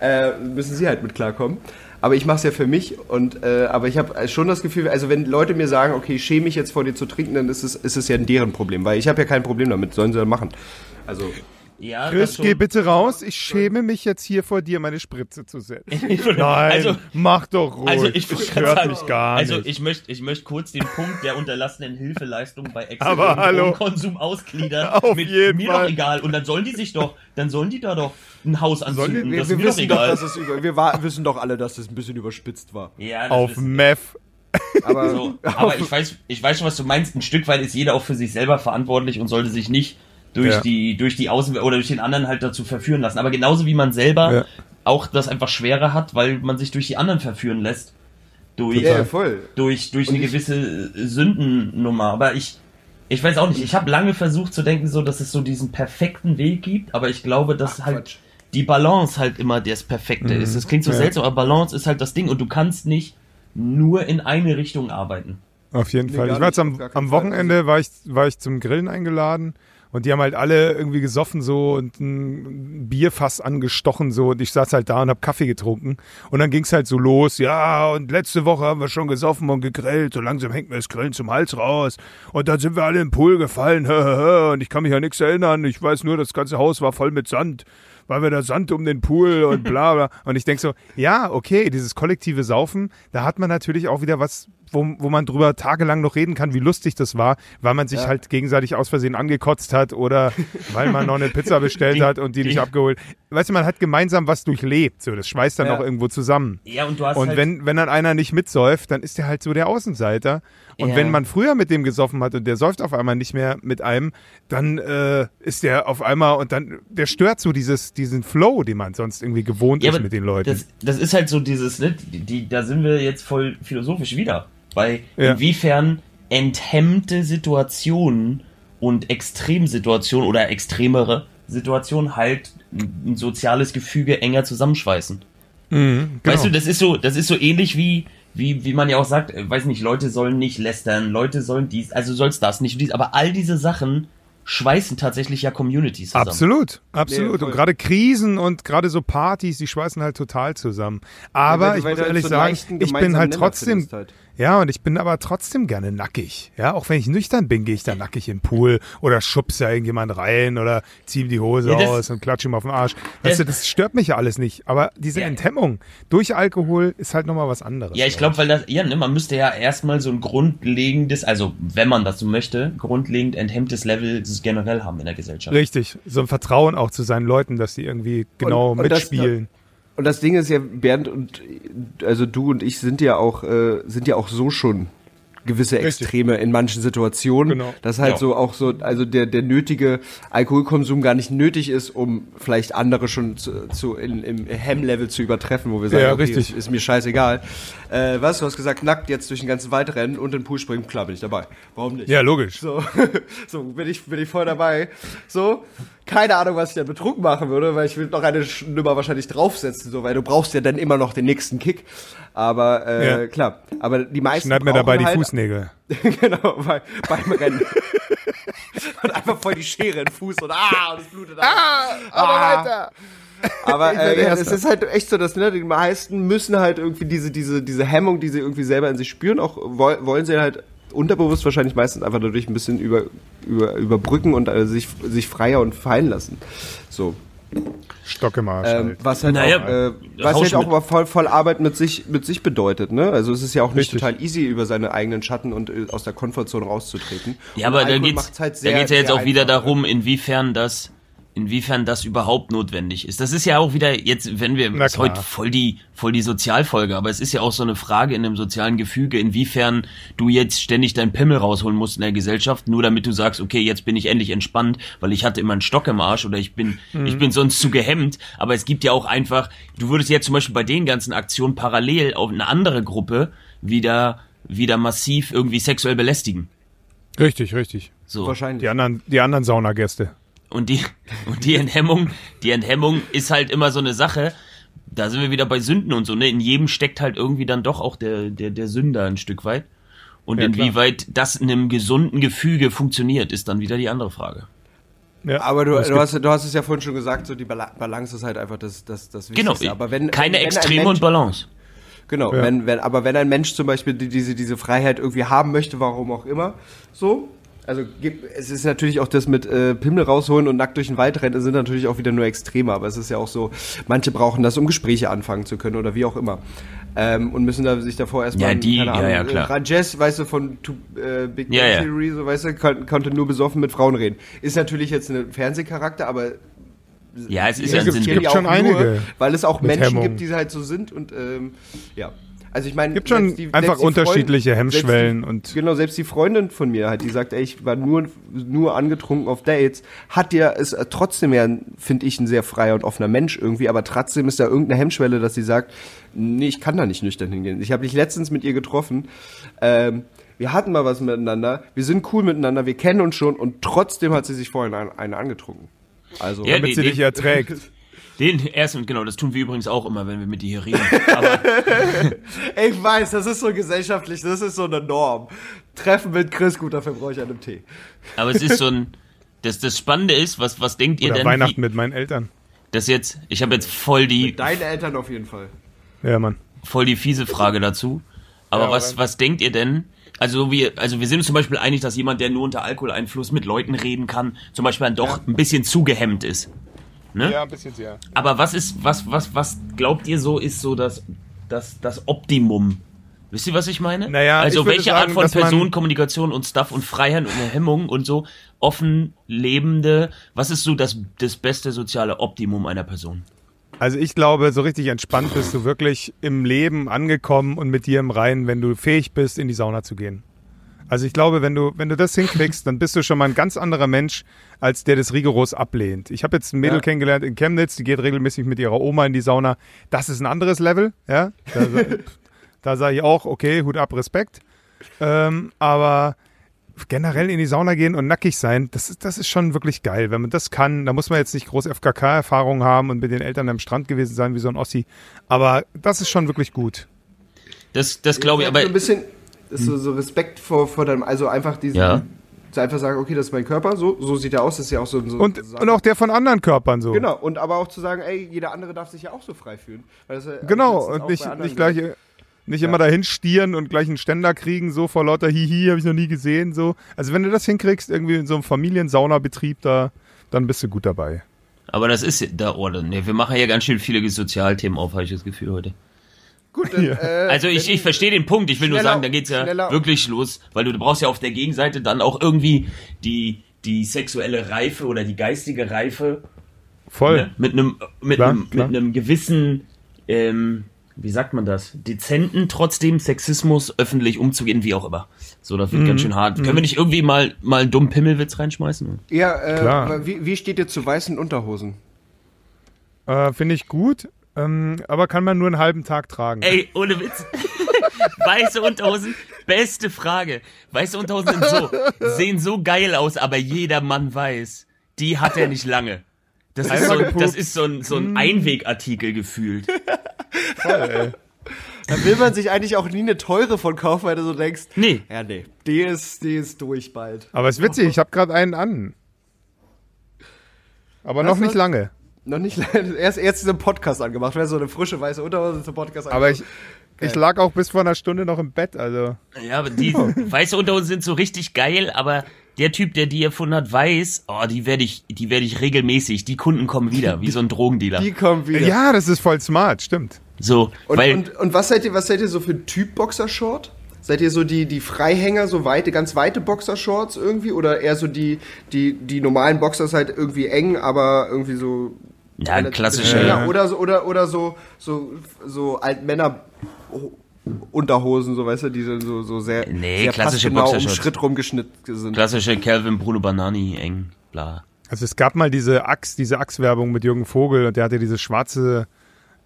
Äh, müssen sie halt mit klarkommen. Aber ich mache es ja für mich und äh, aber ich habe schon das Gefühl, also wenn Leute mir sagen, okay, ich schäme mich jetzt vor dir zu trinken, dann ist es, ist es ja deren Problem, weil ich habe ja kein Problem damit, sollen sie dann machen. Also Ja, Chris, geh bitte raus. Ich schäme mich jetzt hier vor dir, meine Spritze zu setzen. Nein, Also- mach doch ruhig. Also ich gerade hört sagen, mich gar also nicht. ich möchte ich möchte kurz den Punkt der unterlassenen Hilfeleistung bei Aber hallo. Konsum ausgliedern. Auf mit jeden mir Fall. doch egal. Und dann sollen die sich doch, dann sollen die da doch ein Haus anzünden. wir, das wir ist mir doch wissen doch, egal. dass es über, wir wa- wissen doch alle, dass es ein bisschen überspitzt war. ja, das Auf Meth. Aber so. Aber ich weiß, ich weiß schon, was du meinst. Ein Stück weit ist jeder auch für sich selber verantwortlich und sollte sich nicht durch Ja. die, durch die Außen oder durch den anderen halt dazu verführen lassen. Aber genauso wie man selber Ja. auch das einfach schwerer hat, weil man sich durch die anderen verführen lässt. Durch, ja, durch, durch Und eine gewisse äh, Sündennummer. Aber ich, ich weiß auch nicht. Ich habe lange versucht zu denken, so, dass es so diesen perfekten Weg gibt, aber ich glaube, dass Ach, halt Quatsch. die Balance halt immer das Perfekte ist. Das klingt so Ja. seltsam, aber Balance ist halt das Ding und du kannst nicht nur in eine Richtung arbeiten. Auf jeden Nee, Fall. Ich war jetzt am, am. Wochenende war ich, war ich zum Grillen eingeladen und die haben halt alle irgendwie gesoffen so und ein Bierfass angestochen so. Und ich saß halt da und hab Kaffee getrunken. Und dann ging's halt so los, ja und letzte Woche haben wir schon gesoffen und gegrillt, so langsam hängt mir das Grillen zum Hals raus. Und dann sind wir alle im Pool gefallen. Und ich kann mich an nichts erinnern, ich weiß nur, das ganze Haus war voll mit Sand. Weil wir da Sand um den Pool und bla bla. Und ich denk so, ja, okay, dieses kollektive Saufen, da hat man natürlich auch wieder was, wo, wo man drüber tagelang noch reden kann, wie lustig das war, weil man sich Ja. halt gegenseitig aus Versehen angekotzt hat oder weil man noch eine Pizza bestellt Die- hat und die nicht die- abgeholt. Weißt du, man hat gemeinsam was durchlebt. So, das schweißt dann Ja. auch irgendwo zusammen. Ja, und du hast Und halt, wenn, wenn dann einer nicht mitsäuft, dann ist der halt so der Außenseiter. Und Ja. wenn man früher mit dem gesoffen hat und der säuft auf einmal nicht mehr mit einem, dann äh, ist der auf einmal und dann, der stört so dieses, diesen Flow, den man sonst irgendwie gewohnt ja, ist mit den Leuten. Das, das ist halt so dieses, ne, die, da sind wir jetzt voll philosophisch wieder. Bei Ja. inwiefern enthemmte Situationen und Extremsituationen oder extremere Situationen halt ein soziales Gefüge enger zusammenschweißen. Mhm, Weißt du, genau. das ist so, das ist so ähnlich wie, wie, wie man ja auch sagt, äh, weiß nicht, Leute sollen nicht lästern, Leute sollen dies, also soll's das nicht, dies, aber all diese Sachen schweißen tatsächlich ja Communities zusammen. Absolut, absolut. Nee, und gerade Krisen und gerade so Partys, die schweißen halt total zusammen. Aber weil du- ich weil muss halt ehrlich so sagen, ich bin halt trotzdem, halt. Ja, und ich bin aber trotzdem gerne nackig. Ja, auch wenn ich nüchtern bin, gehe ich da nackig im Pool oder schubse da irgendjemand rein oder ziehe ihm die Hose Ja, das- aus und klatsche ihm auf den Arsch. Das- Weißt du, das stört mich ja alles nicht. Aber diese Ja. Enthemmung durch Alkohol ist halt nochmal was anderes. Ja, ich glaube, weil das, ja, ne, man müsste ja erstmal so ein grundlegendes, also wenn man das so möchte, grundlegend enthemmtes Level generell haben in der Gesellschaft. Richtig, so ein Vertrauen auch zu seinen Leuten, dass die irgendwie genau und das- mitspielen. Und das Ding ist ja, Bernd und also du und ich sind ja auch äh, sind ja auch so schon gewisse Richtig. Extreme in manchen Situationen. Genau. Das halt Ja. so auch so, also der, der nötige Alkoholkonsum gar nicht nötig ist, um vielleicht andere schon zu, zu in, im Hemmlevel zu übertreffen, wo wir sagen, Ja, okay, richtig. Ist, ist mir scheißegal. Äh, was, du hast gesagt, nackt jetzt durch den ganzen Wald rennen und in den Pool springen, klar bin ich dabei. Warum nicht? Ja, logisch. So, so bin ich, bin ich voll dabei. So, keine Ahnung, was ich dann betrunken machen würde, weil ich will noch eine Nummer wahrscheinlich draufsetzen, so, weil du brauchst ja dann immer noch den nächsten Kick. Aber äh, Ja. klar, aber die meisten Schneid mir dabei die halt, Fußnägel. genau, bei, beim Rennen. und einfach voll die Schere in den Fuß und ah, und es blutet. Ah, aber weiter. Aber äh, ja, es ist halt echt so, dass ne, die meisten müssen halt irgendwie diese, diese, diese Hemmung, die sie irgendwie selber in sich spüren, auch woll, wollen sie halt unterbewusst wahrscheinlich meistens einfach dadurch ein bisschen über, über, überbrücken und äh, sich, sich freier und fallen lassen. So. Stock im Arsch. Ähm, was halt Naja, auch, äh, was halt auch mit- aber voll, voll Arbeit mit sich, mit sich bedeutet, ne? Also es ist ja auch nicht Richtig. total easy, über seine eigenen Schatten und äh, aus der Komfortzone rauszutreten. Ja, aber da geht's, halt da sehr, geht's ja jetzt auch wieder einfach, ne? darum, inwiefern das, inwiefern das überhaupt notwendig ist. Das ist ja auch wieder jetzt, wenn wir, ist heute voll die, voll die Sozialfolge, aber es ist ja auch so eine Frage in einem sozialen Gefüge, inwiefern du jetzt ständig deinen Pimmel rausholen musst in der Gesellschaft, nur damit du sagst, okay, jetzt bin ich endlich entspannt, weil ich hatte immer einen Stock im Arsch oder ich bin, Mhm. ich bin sonst zu gehemmt. Aber es gibt ja auch einfach, du würdest jetzt zum Beispiel bei den ganzen Aktionen parallel auf eine andere Gruppe wieder, wieder massiv irgendwie sexuell belästigen. Richtig, richtig. So. Wahrscheinlich. Die anderen, die anderen Saunagäste. Und die, und die Enthemmung, die Enthemmung ist halt immer so eine Sache. Da sind wir wieder bei Sünden und so, ne? In jedem steckt halt irgendwie dann doch auch der, der, der Sünder ein Stück weit. Und Ja, klar. inwieweit das in einem gesunden Gefüge funktioniert, ist dann wieder die andere Frage. Ja, Aber du, es du, hast, du hast es ja vorhin schon gesagt, so die Bala- Balance ist halt einfach das, das, das Genau. Wichtigste. Aber wenn, Keine wenn, Extreme Mensch, und Balance. Genau, Ja. wenn, wenn, aber wenn ein Mensch zum Beispiel die, diese, diese Freiheit irgendwie haben möchte, warum auch immer, so, also es ist natürlich auch das mit äh, Pimmel rausholen und nackt durch den Wald rennen, sind natürlich auch wieder nur Extreme, aber es ist ja auch so, manche brauchen das, um Gespräche anfangen zu können oder wie auch immer. Ähm, und müssen da, sich davor erstmal, Ja, die- keine ja, Ahnung, ja, klar. äh, Rajesh, weißt du, von Tu- äh, Big Bang Ja, ja. Theory, so weißt du, kon konnte nur besoffen mit Frauen reden. Ist natürlich jetzt ein Fernsehcharakter, aber Ja, es ist Ja, ja ein gibt- Sinn. gibt ja schon auch einige nur, weil es auch Menschen Hemmung. gibt, die halt so sind und ähm, ja. Also ich meine, Gibt schon die- einfach die unterschiedliche Freundin- Hemmschwellen selbst und- die, genau selbst die Freundin von mir halt, die sagt, ey, ich war nur nur angetrunken auf Dates, hat ja ist äh, trotzdem ja, finde ich, ein sehr freier und offener Mensch irgendwie, aber trotzdem ist da irgendeine Hemmschwelle, dass sie sagt, nee, ich kann da nicht nüchtern hingehen. Ich habe dich letztens mit ihr getroffen. Ähm, wir hatten mal was miteinander, wir sind cool miteinander, wir kennen uns schon und trotzdem hat sie sich vorhin eine, eine angetrunken. Also Ja, damit die- sie die- dich erträgt. Den ersten, genau, das tun wir übrigens auch immer, wenn wir mit dir hier reden. Aber Ich weiß, das ist so gesellschaftlich, das ist so eine Norm. Treffen mit Chris, gut, dafür brauche ich einen Tee. Aber es ist so ein. Das, das Spannende ist, was, was denkt ihr Oder denn? Weihnachten Wie, mit meinen Eltern. das jetzt, ich habe jetzt voll die, Deine Eltern auf jeden Fall. Ja, Mann. voll die fiese Frage dazu. Aber Ja, was, was denkt ihr denn? Also wir, also wir sind uns zum Beispiel einig, dass jemand, der nur unter Alkoholeinfluss mit Leuten reden kann, zum Beispiel dann doch ein bisschen zu gehemmt ist. Ne? Ja, ein bisschen sehr. Aber was ist, was, was, was glaubt ihr so, ist so das, das, das Optimum? Wisst ihr, was ich meine? Naja, also welche sagen, Art von dass man- Personenkommunikation und Stuff und Freiheit und Hemmung und so offen lebende, was ist so das, das beste soziale Optimum einer Person? Also ich glaube, so richtig entspannt bist du wirklich im Leben angekommen und mit dir im Reinen, wenn du fähig bist, in die Sauna zu gehen. Also ich glaube, wenn du, wenn du das hinkriegst, dann bist du schon mal ein ganz anderer Mensch, als der das rigoros ablehnt. Ich habe jetzt ein Mädel Ja. kennengelernt in Chemnitz, die geht regelmäßig mit ihrer Oma in die Sauna. Das ist ein anderes Level, ja. Da, da sage ich auch, okay, Hut ab, Respekt. Ähm, aber generell in die Sauna gehen und nackig sein, das ist, das ist schon wirklich geil. Wenn man das kann, da muss man jetzt nicht groß FKK-Erfahrung haben und mit den Eltern am Strand gewesen sein wie so ein Ossi. Aber das ist schon wirklich gut. Das, das glaube ich, aber ein bisschen ist so, so Respekt vor, vor deinem, also einfach diesen, Ja. so einfach sagen, okay, das ist mein Körper, so, so sieht er aus, das ist ja auch so, so Und, so- und auch der von anderen Körpern so. Genau, und aber auch zu sagen, ey, jeder andere darf sich ja auch so frei fühlen. Weil das, äh, Genau, und nicht, nicht gleich, nicht immer dahin stieren und gleich einen Ständer kriegen, so vor lauter Hihi, habe ich noch nie gesehen, so. Also wenn du das hinkriegst, irgendwie in so einem Familiensaunabetrieb da, dann bist du gut dabei. Aber das ist da, oh, nee, wir machen ja ganz schön viele Sozialthemen auf, habe ich das Gefühl heute. Gut, dann, äh, Also ich, ich verstehe den Punkt, ich will nur sagen, da geht's ja schneller- wirklich los, weil du, du brauchst ja auf der Gegenseite dann auch irgendwie die, die sexuelle Reife oder die geistige Reife Voll. ne? mit einem mit Klar, einem klar. mit einem gewissen ähm, wie sagt man das? Dezenten trotzdem Sexismus öffentlich umzugehen, wie auch immer. So, das Mhm. wird ganz schön hart. Können wir nicht irgendwie mal mal einen dummen Pimmelwitz reinschmeißen? Ja, äh, Klar. wie, wie steht ihr zu weißen Unterhosen? Äh, Finde ich gut, ähm, aber kann man nur einen halben Tag tragen. Ey, ohne Witz. Weiße Unterhosen, beste Frage. Weiße Unterhosen sind so, sehen so geil aus, aber jeder Mann weiß, die hat er nicht lange. Das ist so, ein- das ist so ein, so ein Einwegartikel gefühlt. Da will man sich eigentlich auch nie eine teure von kaufen, weil du so denkst, Nee. ja, nee, die ist, die ist durch bald. Aber es ist witzig, ich habe gerade einen an. Aber noch nicht lange. Noch nicht leider, erst, erst diesen Podcast angemacht, wäre so eine frische weiße Unterhose zum Podcast Aber ich, angemacht. ich lag auch bis vor einer Stunde noch im Bett, also. Ja, aber die weiße Unterhosen sind so richtig geil, aber der Typ, der die erfunden hat, weiß, oh, die werde ich, die werde ich regelmäßig, die Kunden kommen wieder, wie so ein Drogendealer. Die kommt wieder. Ja, das ist voll smart, stimmt. So, Und, weil, und, und was seid ihr, was seid ihr so für ein Typ Boxershort? Seid ihr so die, die Freihänger, so weite, ganz weite Boxershorts irgendwie? Oder eher so die, die, die normalen Boxers halt irgendwie eng, aber irgendwie so. Ja, relativ klassische- bisschen länger? Ja. Oder so, oder, oder so, so, so Altmänner. Unterhosen, so weißt du, die so, so, so sehr, Nee, sehr klassische passgenau um. Schritt rumgeschnitten sind. klassische Calvin Bruno Banani, eng, bla. Also es gab mal diese Axt, diese Achswerbung mit Jürgen Vogel und der hatte diese schwarze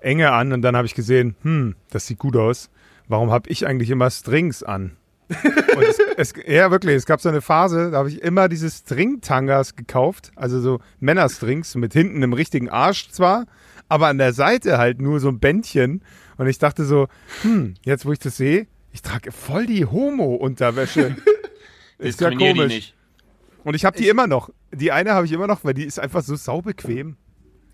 Enge an und dann habe ich gesehen, hm, das sieht gut aus. Warum habe ich eigentlich immer Strings an? Und es, es, ja, wirklich, es gab so eine Phase, da habe ich immer diese String-Tangas gekauft, also so Männerstrings mit hinten einem richtigen Arsch zwar, aber an der Seite halt nur so ein Bändchen. Und ich dachte so, hm, jetzt wo ich das sehe, ich trage voll die Homo-Unterwäsche. ist ja komisch. nicht. Und ich habe die immer noch. Die eine habe ich immer noch, weil die ist einfach so saubequem.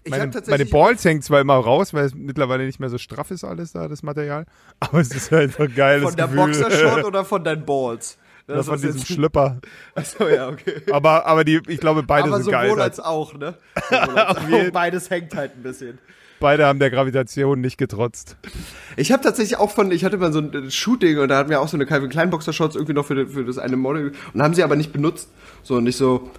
Ich Meine, meine Balls hängen zwar immer raus, weil es mittlerweile nicht mehr so straff ist alles da, das Material. Aber es ist halt so geil. von der Gefühl. Boxershort oder von deinen Balls? Oder Das von ist diesem Schlüpper. Achso, ja, okay. Aber, aber die, ich glaube, beide Aber sind geil. sowohl als auch, ne? Sowohl als auch. Beides hängt halt ein bisschen. Beide haben der Gravitation nicht getrotzt. Ich habe tatsächlich auch von, ich hatte mal so ein Shooting und da hatten wir auch so eine Calvin Klein Boxershorts irgendwie noch für, für das eine Model und haben sie aber nicht benutzt. So und ich so,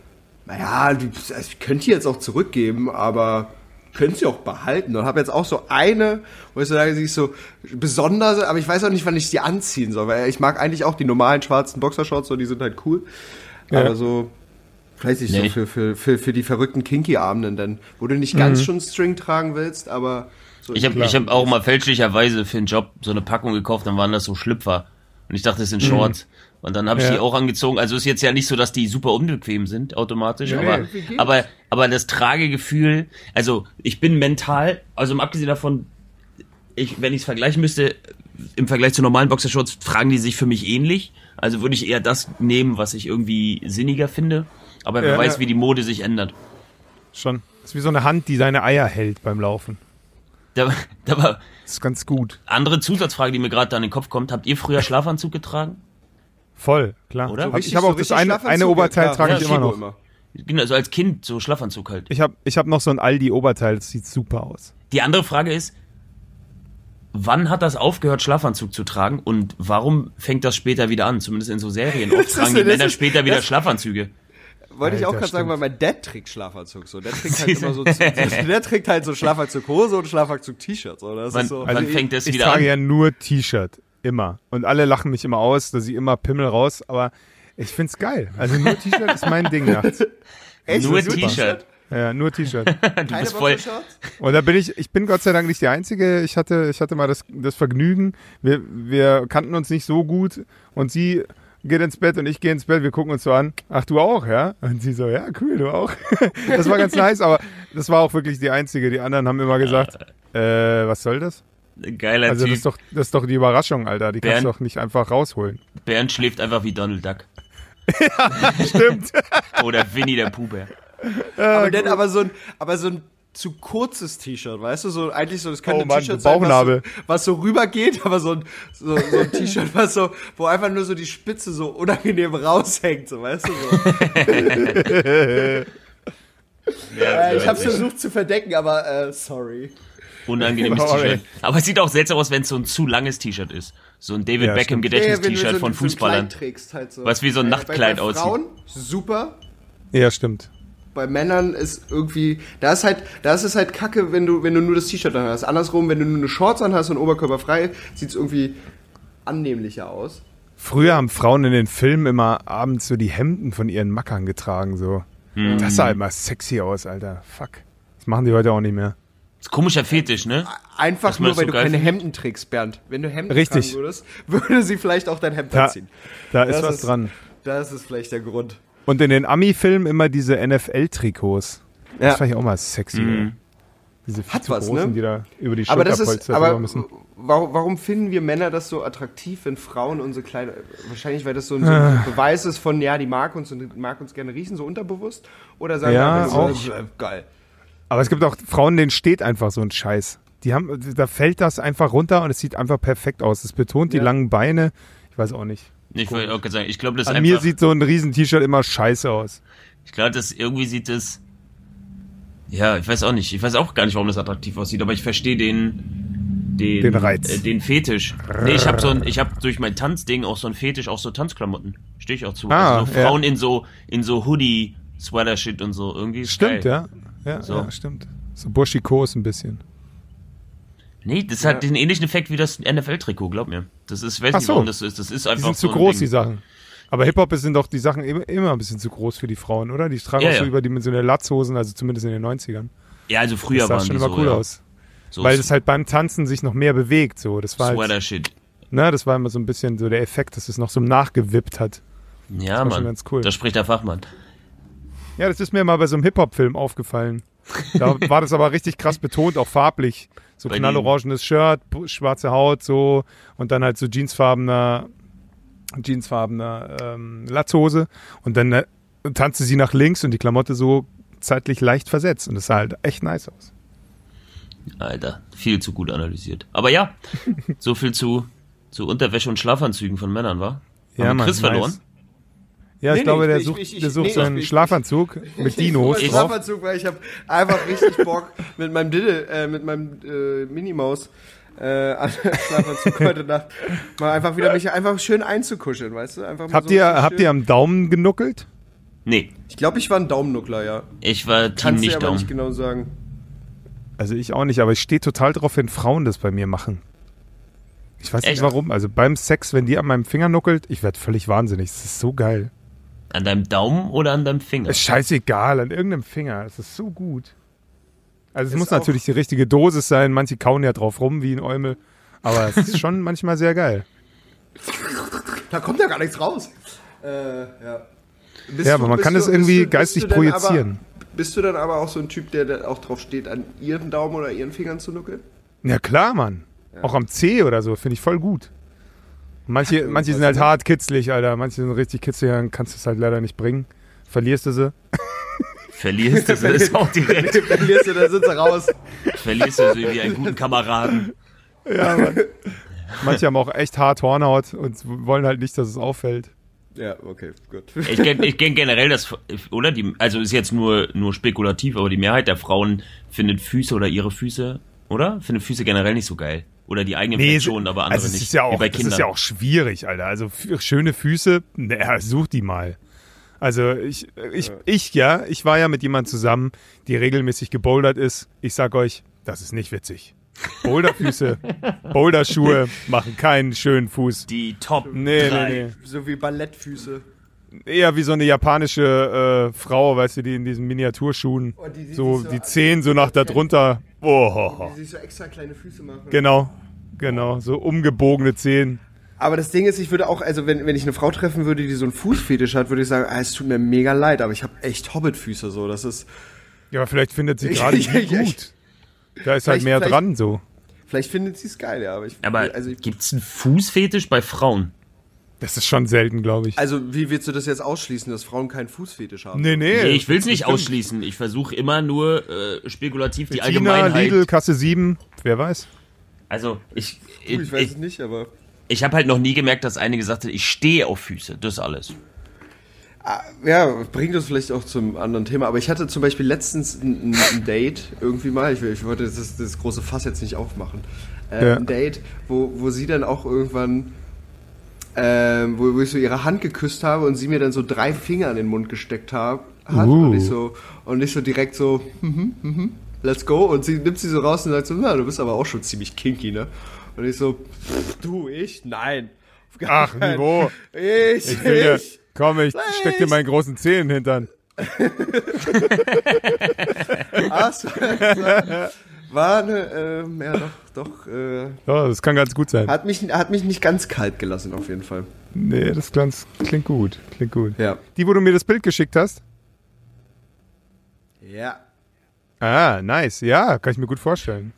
naja, die, ich könnte die jetzt auch zurückgeben, aber können sie auch behalten. Und habe jetzt auch so eine, wo ich so sage, sie ist so besonders, aber ich weiß auch nicht, wann ich sie anziehen soll, weil ich mag eigentlich auch die normalen schwarzen Boxershorts, so die sind halt cool. Ja. Aber so, weiß ich Nee. so für, für, für, für die verrückten Kinky-Abenden dann, wo du nicht ganz schon String tragen willst, aber so Ich habe hab auch mal fälschlicherweise für einen Job so eine Packung gekauft, dann waren das so Schlüpfer. Und ich dachte, das sind Shorts. Und dann habe ich Ja. die auch angezogen. Also ist jetzt ja nicht so, dass die super unbequem sind, automatisch. Nee, aber, aber, aber das Tragegefühl, also ich bin mental, also mal abgesehen davon, ich, wenn ich es vergleichen müsste, im Vergleich zu normalen Boxershorts fragen die sich für mich ähnlich. Also würde ich eher das nehmen, was ich irgendwie sinniger finde. Aber wer Ja, weiß, wie die Mode sich ändert. Schon. Das ist wie so eine Hand, die seine Eier hält beim Laufen. Da, da war Das ist ganz gut. andere Zusatzfrage, die mir gerade da in den Kopf kommt. Habt ihr früher Schlafanzug getragen? Voll, klar. Oder? So ich habe auch das eine, eine Oberteil ja, trage ja, ich immer noch. Genau, so als Kind, so Schlafanzug halt. Ich habe ich hab noch so ein Aldi-Oberteil, das sieht super aus. Die andere Frage ist, wann hat das aufgehört, Schlafanzug zu tragen und warum fängt das später wieder an? Zumindest in so Serien. Oft tragen die Männer später wieder Schlafanzüge. Wollte ich auch Alter, gerade sagen, weil mein Dad trägt Schlafanzug so. Der trägt halt immer so, der trägt halt so Schlafanzug Hose und Schlafanzug T-Shirt. So. Das Wann, ist so. wann ich- fängt das ich wieder trage an? ja nur T-Shirt. Immer. Und alle lachen mich immer aus, dass ich immer Pimmel raus, aber ich find's geil. Also nur T-Shirt ist mein Ding nachts. Echt? Nur. T-Shirt. Ja, nur T-Shirt. Du Keine bist voll. Und da bin ich, ich bin Gott sei Dank nicht der Einzige. Ich hatte, ich hatte mal das, das Vergnügen. Wir, wir kannten uns nicht so gut und sie geht ins Bett und ich gehe ins Bett. Wir gucken uns so an. Ach, du auch, ja? Und sie so, ja, cool, du auch. Das war ganz nice, aber das war auch wirklich die Einzige. Die anderen haben immer gesagt, äh, was soll das? Geiler Also das Typ. ist doch, das ist doch die Überraschung, Alter. Die kannst Bernd- du doch nicht einfach rausholen. Bernd schläft einfach wie Donald Duck. Stimmt. Oder Winnie der Puber. Aber, dann, aber, so ein, aber so ein zu kurzes T-Shirt, weißt du? So eigentlich so, das könnte Oh ein T-Shirt sein, was so, was so rübergeht, aber so ein, so, so ein T-Shirt, was so, wo einfach nur so die Spitze so unangenehm raushängt, so, weißt du? So. äh, ich hab's versucht zu verdecken, aber äh, sorry. Unangenehmes. T-Shirt. Aber es sieht auch seltsam aus, wenn es so ein zu langes T-Shirt ist. So ein David Ja, Beckham. Gedächtnis-T-Shirt so, von Fußballern. Trägst, halt so. Was wie so ein Nachtkleid bei, bei aussieht. Frauen super. Ja, stimmt. Bei Männern ist irgendwie, da ist halt, da ist es halt kacke, wenn du, wenn du nur das T-Shirt an hast. Andersrum, wenn du nur eine Shorts an hast und Oberkörper frei, sieht's irgendwie annehmlicher aus. Früher haben Frauen in den Filmen immer abends so die Hemden von ihren Mackern getragen, so. Das sah immer sexy aus, Alter. Fuck. Das machen die heute auch nicht mehr. Das ist komischer Fetisch, ne? Einfach nur, das weil so du keine. Hemden trägst, Bernd. Wenn du Hemden Richtig. tragen würdest, würde sie vielleicht auch dein Hemd Da, anziehen. da ist Das was ist- dran. Das ist vielleicht der Grund. Und in den Ami-Filmen immer diese NFL-Trikots. Ja. Das fand ich auch mal sexy. Mhm. Diese Hat was, großen, ne? die da über die Aber das ist, Schulterpolster drüber aber müssen. warum, finden wir Männer das so attraktiv, wenn Frauen unsere Kleider, wahrscheinlich weil das so ein, so Ah. ein Beweis ist von, ja, die mag uns und mag uns gerne riechen, so unterbewusst? Oder sagen Ja, wir einfach auch. äh, geil. Aber es gibt auch Frauen, denen steht einfach so ein Scheiß. Die haben, da fällt das einfach runter und es sieht einfach perfekt aus. Es betont die Ja. langen Beine. Ich weiß auch nicht. Ich wollte auch sagen, ich glaube, das ist An mir einfach, sieht so ein riesen T-Shirt immer scheiße aus. ich glaube, das irgendwie sieht es, ja, ich weiß auch nicht, ich weiß auch gar nicht, warum das attraktiv aussieht, aber ich verstehe den, den, Den Reiz. äh, den Fetisch. Nee, ich habe so ein, ich habe durch mein Tanzding auch so ein Fetisch, auch so Tanzklamotten. Stehe ich auch zu. Ah, also so ja. Frauen in so, in so Hoodie, Sweater-Shit und so, irgendwie Stimmt, geil. ja. Ja, So. ja, stimmt. So buschikos ein bisschen. Nee, das hat den ähnlichen Effekt wie das NFL-Trikot, glaub mir. Das ist, ich weiß Ach nicht, so. warum das so ist. Das ist Die einfach sind zu so ein groß, Ding. die Sachen. Aber Hip-Hop sind doch die Sachen immer, immer ein bisschen zu groß für die Frauen, oder? Die tragen Ja, auch so ja. überdimensionelle Latzhosen, also zumindest in den 90ern. Ja, also früher Das sah waren schon die immer so, cool ja. aus. So Weil es halt beim Tanzen sich noch mehr bewegt, so. Das war halt, Sweater-Shit. ne, das war immer so ein bisschen so der Effekt, dass es noch so nachgewippt hat. Ja, war Mann. schon ganz cool. Da spricht der Fachmann. Ja, das ist mir mal bei so einem Hip-Hop-Film aufgefallen. Da war das aber richtig krass betont, auch farblich. So Bei knallorangenes Shirt, schwarze Haut, so und dann halt so jeansfarbener, jeansfarbener ähm, Latzhose und dann äh, tanzte sie nach links und die Klamotte so zeitlich leicht versetzt und das sah halt echt nice aus. Alter, viel zu gut analysiert. Aber ja, so viel zu, zu Unterwäsche und Schlafanzügen von Männern, war? Ja, Haben wir Mann, Chris nice. Ja, ich Nee, glaube, nee, der ich- sucht, ich- ich- der sucht nee, seinen ich- ich- Schlafanzug mit Dinos Ich drauf. Schlafanzug, weil ich habe einfach richtig Bock mit meinem Diddle, äh, mit meinem äh, Minimaus äh, an Schlafanzug heute Nacht mal einfach wieder mich einfach schön einzukuscheln, weißt du? Einfach mal Habt so ihr, habt schön- ihr am Daumen genuckelt? Nee, Ich glaube, ich war ein Daumennuckler, ja. ich war Team Kannst du nicht aber Daumen. nicht genau sagen. Also ich auch nicht, aber ich stehe total drauf, wenn Frauen das bei mir machen. Ich weiß Echt? nicht warum. Also beim Sex, wenn die an meinem Finger nuckelt, ich werde völlig wahnsinnig. Das ist so geil. An deinem Daumen oder an deinem Finger? Ist scheißegal, an irgendeinem Finger. Das ist so gut. Also es Ist muss natürlich die richtige Dosis sein. Manche kauen ja drauf rum wie ein Eumel. Aber es ist schon manchmal sehr geil. Da kommt ja gar nichts raus. Äh, ja. Bist Ja, aber man kann du- es irgendwie bist du geistig projizieren. Aber, bist du dann aber auch so ein Typ, der da auch drauf steht, an ihren Daumen oder ihren Fingern zu nuckeln? Ja klar, Mann. Auch am C oder so, finde ich voll gut. Manche, manche sind halt hart kitzlig, Alter. Manche sind richtig kitzlig, dann kannst du es halt leider nicht bringen. Verlierst du sie. Verlierst du das auch direkt. Verlierst du, dann sind sie raus. Verlierst du sie wie einen guten Kameraden. Ja, Mann. Manche haben auch echt hart Hornhaut und wollen halt nicht, dass es auffällt. Ja, okay, gut. Ich kenne ich kenn generell das, oder? Die, also ist jetzt nur, nur spekulativ, aber die Mehrheit der Frauen findet Füße oder ihre Füße, oder? Findet Füße generell nicht so geil. Oder die eigenen Nee, schon, aber andere also es nicht. ist ja auch, bei das Kindern. ist ja auch schwierig, Alter. Also schöne Füße, naja, such die mal. Also ich, ich, ich ja, ich war ja mit jemandem zusammen, die regelmäßig gebouldert ist. Ich sag euch, das ist nicht witzig. Boulderfüße, Boulderschuhe machen keinen schönen Fuß. die Top Nee, drei. nee, nee. so wie Ballettfüße. Eher wie so eine japanische äh, Frau, weißt du, die in diesen Miniaturschuhen, Oh, die- die so sich so- die Zehen so nach da drunter. Oh, Die sich so extra kleine Füße machen. genau, genau, so umgebogene Zehen. Aber das Ding ist, ich würde auch, also wenn, wenn ich eine Frau treffen würde, die so einen Fußfetisch hat, würde ich sagen, ah, es tut mir mega leid, aber ich habe echt Hobbitfüße so. Das ist. Ja, aber vielleicht findet sie gerade die gut. Da ist halt Vielleicht- mehr vielleicht- dran so. Vielleicht findet sie es geil, ja. Aber, ich, Aber also, ich, gibt's einen Fußfetisch bei Frauen? Das ist schon selten, glaube ich. also wie willst du das jetzt ausschließen, dass Frauen keinen Fußfetisch haben? Nee, nee. Nee, ich will's nicht bestimmt. ausschließen. Ich versuche immer nur äh, spekulativ die Tina, Allgemeinheit. Lidl, Kasse 7, wer weiß. Also ich, Du, ich weiß ich, es nicht, aber. ich habe halt noch nie gemerkt, dass eine gesagt hat, ich stehe auf Füße. Das alles. Ja, bringt uns vielleicht auch zum anderen Thema. Aber ich hatte zum Beispiel letztens ein, ein Date irgendwie mal. Ich, ich wollte das, das große Fass jetzt nicht aufmachen. Äh, Ja. Ein Date, wo, wo sie dann auch irgendwann, ähm, wo, wo ich so ihre Hand geküsst habe und sie mir dann so drei Finger in den Mund gesteckt hab, hat. Uh. Und ich so, und ich so direkt so, mhm, mhm, let's go. Und sie nimmt sie so raus und sagt so, na, du bist aber auch schon ziemlich kinky, ne? Und ich so, pff, du, ich? Nein. Ach, keinen- Niveau. Ich, Ich will dir, ich. komm, ich steck dir meinen großen Zehen hintern. So, war eine, ähm, ja doch, doch, äh, Ja, das kann ganz gut sein. hat mich, hat mich nicht ganz kalt gelassen auf jeden Fall. Nee, das klingt, klingt gut. Klingt gut. Ja. Die, wo du mir das Bild geschickt hast? Ja. Ah, nice. Ja, kann ich mir gut vorstellen.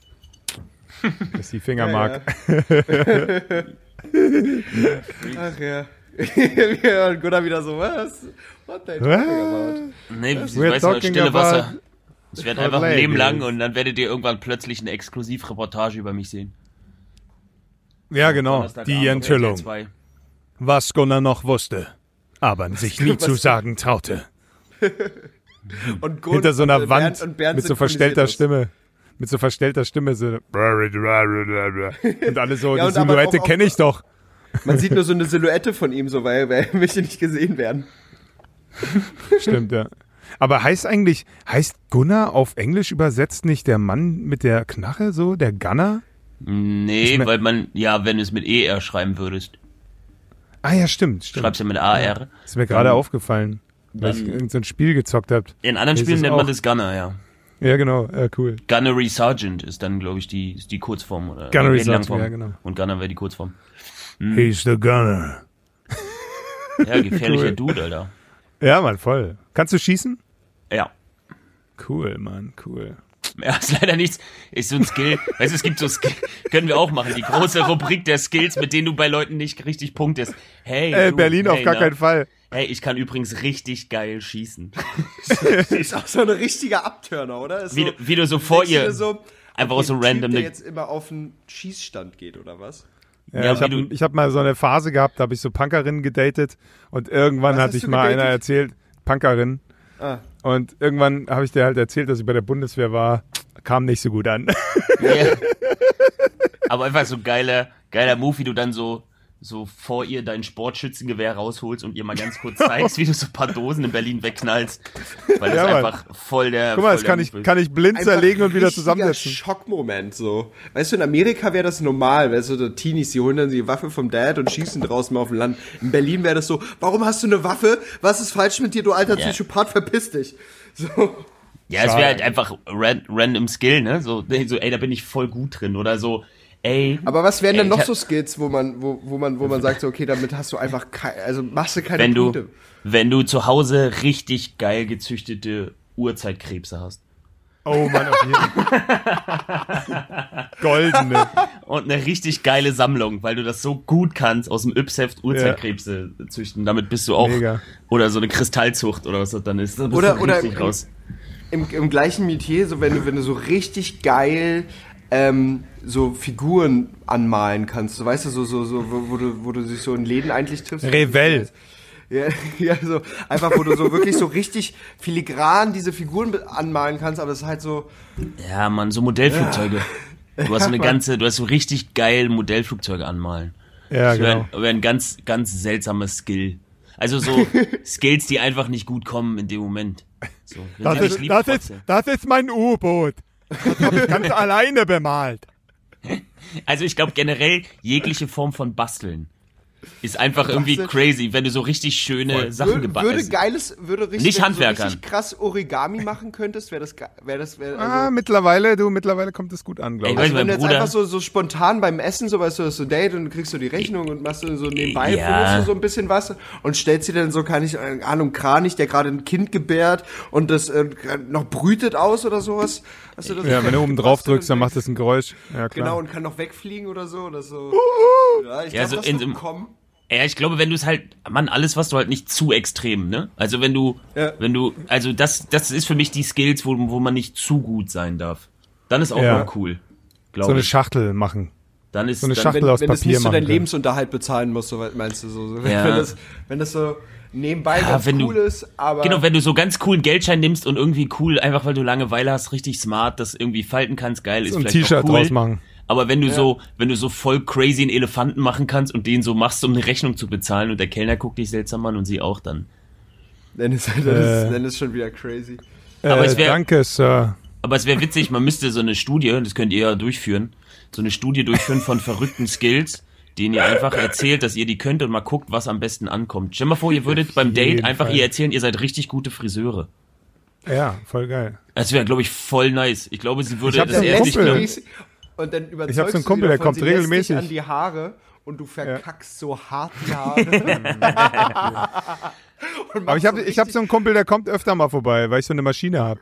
Dass die Finger mag. Ach ja. ja. Und Gunnar wieder so, was? What the What? about? Nee, ich weiß talking stille Wasser. Es wird einfach ein Leben lang und dann werdet ihr irgendwann plötzlich eine Exklusivreportage über mich sehen. Ja, genau. Die Enthüllung. 2. Was Gunnar noch wusste, aber sich nie zu sagen traute. Und Gun- Hinter so einer und Wand Bernd- und Bernd mit so verstellter. Stimme. Mit so verstellter Stimme. So und alle so, Ja, die Silhouette kenne ich doch. Man sieht nur so eine Silhouette von ihm, so, weil, weil er möchte nicht gesehen werden. Stimmt, ja. Aber heißt eigentlich, heißt Gunnar auf Englisch übersetzt nicht der Mann mit der Knarre so, der Gunner? Nee, mein- weil man, ja, wenn du es mit ER schreiben würdest, Ah ja, stimmt, stimmt. schreibst du mit AR. Ist mir gerade Dann- aufgefallen, weil ich irgendein so ein Spiel gezockt habt. In anderen Spielen nennt man das Gunner, ja. Ja, genau, ja, cool. Gunnery Sergeant ist dann, glaube ich, die, die Kurzform. Oder Gunnery die Sergeant, ja, genau. Und Gunner wäre die Kurzform. He's the Gunner. Ja, gefährlicher Cool. Dude, Alter. Ja, Mann, voll. Kannst du schießen? Ja. Cool, Mann, cool. Ja, ist leider nichts. Ist so ein Skill. Weißt du, es gibt so Skill. Können wir auch machen. Die große Rubrik der Skills, mit denen du bei Leuten nicht richtig punktest. Hey. Äh, du, Berlin hey, auf gar na. keinen Fall. Hey, ich kann übrigens richtig geil schießen. Ist auch so ein richtiger Abturner, oder? Ist Wie, so, du- wie du so vor ihr. so, einfach okay, so ein random Typ, der jetzt immer auf einen Schießstand geht, oder was? Ja, Ja, ich habe hab mal so eine Phase gehabt, da habe ich so Punkerinnen gedatet und irgendwann Was hat hast ich mal gedatet? einer erzählt, Punkerin, Ah. und irgendwann habe ich dir halt erzählt, dass ich bei der Bundeswehr war, kam nicht so gut an. Ja. Aber einfach so geiler, geiler Move, wie du dann so, so vor ihr dein Sportschützengewehr rausholst und ihr mal ganz kurz zeigst, wie du so ein paar Dosen in Berlin wegknallst. Weil das Ja, einfach voll der. Guck mal, voll das kann ich, kann ich blind Einfach zerlegen und wieder zusammensetzen. Schockmoment so. Weißt du, in Amerika wäre das normal, weißt du, die Teenies, die holen dann die Waffe vom Dad und schießen draußen mal auf dem Land. In Berlin wäre das so, warum hast du eine Waffe? Was ist falsch mit dir, du alter Ja. Psychopath, verpiss dich. So. Ja, es wäre halt einfach ran, random Skill, ne? So, so, ey, da bin ich voll gut drin. Oder so, ey. Aber was wären denn Ey, noch so Skills, wo man, wo, wo man, wo man sagt, so, okay, damit hast du einfach, kei- also machst du keine wenn du, Punkte. wenn du zu Hause richtig geil gezüchtete Urzeitkrebse hast. Oh Mann, auf jeden. Goldene. Und eine richtig geile Sammlung, weil du das so gut kannst, aus dem Yps-Heft Urzeitkrebse züchten. Damit bist du auch. Mega. Oder so eine Kristallzucht oder was das dann ist. Da bist Oder- du oder- richtig raus. Im, Im gleichen Metier, so wenn du, wenn du so richtig geil ähm, so Figuren anmalen kannst, so weißt du, so, so, so, wo, wo du, wo du dich so in Läden eigentlich triffst. Revell. Ja, ja, so einfach, wo du so wirklich so richtig filigran diese Figuren anmalen kannst, aber es ist halt so, Ja, Mann, so Modellflugzeuge. Du hast so eine ganze, du hast so richtig geil Modellflugzeuge anmalen. Ja, Das wäre genau. ein, wär ein ganz, ganz seltsames Skill. Also so Skills, die einfach nicht gut kommen in dem Moment. So, Das ist, das, ist, das ist mein U-Boot. Habe ich ganz alleine bemalt. Also ich glaube generell jegliche Form von Basteln ist einfach irgendwie crazy, wenn du so richtig schöne Sachen würde, gebaut würde geiles, würde richtig, Nicht wenn du Handwerkern. so richtig krass Origami machen könntest, wäre das, wäre das, wäre, also, Ah, mittlerweile, du, mittlerweile kommt es gut an, glaube ich. Also wenn du jetzt Bruder- einfach so, so spontan beim Essen, so weißt du, so Date und kriegst du die Rechnung und machst du so nebenbei, Ja. findest du so ein bisschen was und stellst dir dann so, keine ich, Ahnung, Kranich, der gerade ein Kind gebärt und das äh, noch brütet aus oder sowas. Hast du das Ja, wenn du oben drauf drückst, dann macht das ein Geräusch. Ja, klar. Genau, und kann noch wegfliegen oder so, oder so. Ja, ich Ja, glaub, so das in wird so einem- kommen. Ja, ich glaube, wenn du es halt, Mann, alles, was du halt nicht zu extrem, ne? Also wenn du, Ja. wenn du, also das, das ist für mich die Skills, wo, wo man nicht zu gut sein darf. Dann ist auch Ja. mal cool. so Glaube eine ich. Schachtel machen. Dann ist so eine dann, Schachtel Wenn, aus wenn das Papier nicht so machen deinen können. Lebensunterhalt bezahlen muss, so weit meinst du so. so. Ja. Wenn, das, wenn das so nebenbei Ja, ganz wenn du- cool ist, aber. Genau, wenn du so ganz coolen Geldschein nimmst und irgendwie cool, einfach weil du Langeweile hast, richtig smart, das irgendwie falten kannst, geil, ist So ein vielleicht T-Shirt auch cool. draus machen. Aber wenn du so, wenn du so voll crazy einen Elefanten machen kannst und den so machst, um eine Rechnung zu bezahlen und der Kellner guckt dich seltsam an und sie auch dann. Dann ist, dann, Äh. ist, dann ist schon wieder crazy. Aber äh, es wär- danke, Sir. Aber es wäre witzig, man müsste so eine Studie, das könnt ihr ja durchführen, so eine Studie durchführen von verrückten Skills, denen ihr einfach erzählt, dass ihr die könnt und mal guckt, was am besten ankommt. Stell mal vor, ihr würdet beim Date einfach Fall. ihr erzählen, ihr seid richtig gute Friseure. Ja, voll geil. Das wäre, glaube ich, voll nice. Ich glaube, sie würde das erst nicht glauben. Und dann überzeugst Ich hab so einen Kumpel, der kommt regelmäßig. an die Haare und du verkackst so hart die Haare. Aber ich habe ich hab so einen Kumpel, der kommt öfter mal vorbei, weil ich so eine Maschine habe.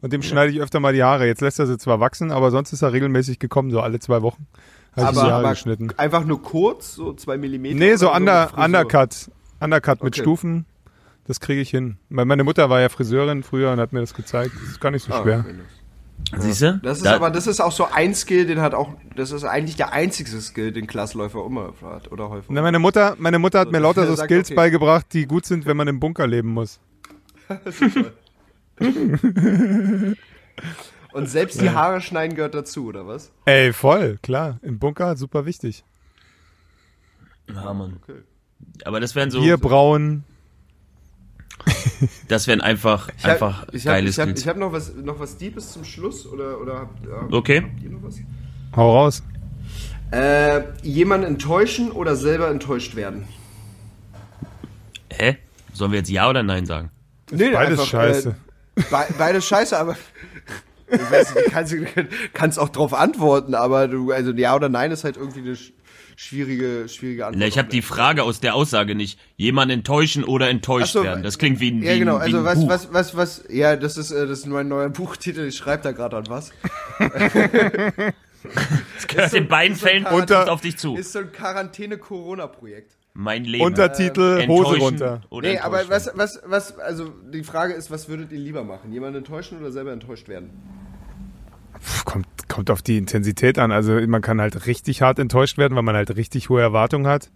Und dem schneide ich öfter mal die Haare. Jetzt lässt er sie zwar wachsen, aber sonst ist er regelmäßig gekommen, so alle zwei Wochen. Habe aber, Haare aber geschnitten. einfach nur kurz, so zwei Millimeter. Nee, so under, Frisur? Undercut. Undercut mit Okay. Stufen. Das kriege ich hin. Weil meine Mutter war ja Friseurin früher und hat mir das gezeigt. Das ist gar nicht so Ah, schwer. okay. Siehst du? Das ist Da- aber, das ist auch so ein Skill, den hat auch, das ist eigentlich der einzige Skill, den Klassläufer immer hat, oder häufig. Na, meine Mutter, meine Mutter hat So, mir lauter so Skills okay. beigebracht, die gut sind, wenn man im Bunker leben muss. Und selbst die Haare schneiden gehört dazu, oder was? Ey, voll, klar. Im Bunker super wichtig. Ja, Mann. Okay. Aber das wären so, Bier brauen. das wären einfach, Ich hab- einfach ich hab, geile ich hab, Skills. ich hab noch was, noch was Deepes zum Schluss, oder, oder habt, ja, Okay. habt ihr noch was? Hau raus. Äh, jemanden enttäuschen oder selber enttäuscht werden? Hä? Sollen wir jetzt Ja oder Nein sagen? Nee, Beides scheiße. Äh, be beides scheiße, aber ich weiß nicht, du kannst, du kannst auch drauf antworten, aber du, also ja oder nein ist halt irgendwie eine schwierige, schwierige Antwort. Na, ich habe die Frage aus der Aussage nicht. Jemanden enttäuschen oder enttäuscht so, werden. Das klingt wie ein, wie Ja, genau, wie also ein was, Buch. was, was, was, ja, das ist, äh, das ist mein neuer Buchtitel, ich schreibe da gerade an was. Das gehört in beiden Fällen Quarantäne- unter auf dich zu. Ist so ein Quarantäne-Corona-Projekt. Mein Leben. Untertitel, Hose Enttäuschen runter. Oder Nee, aber was, was, was, also die Frage ist, was würdet ihr lieber machen? Jemanden enttäuschen oder selber enttäuscht werden? Kommt, kommt auf die Intensität an. Also man kann halt richtig hart enttäuscht werden, weil man halt richtig hohe Erwartungen hat.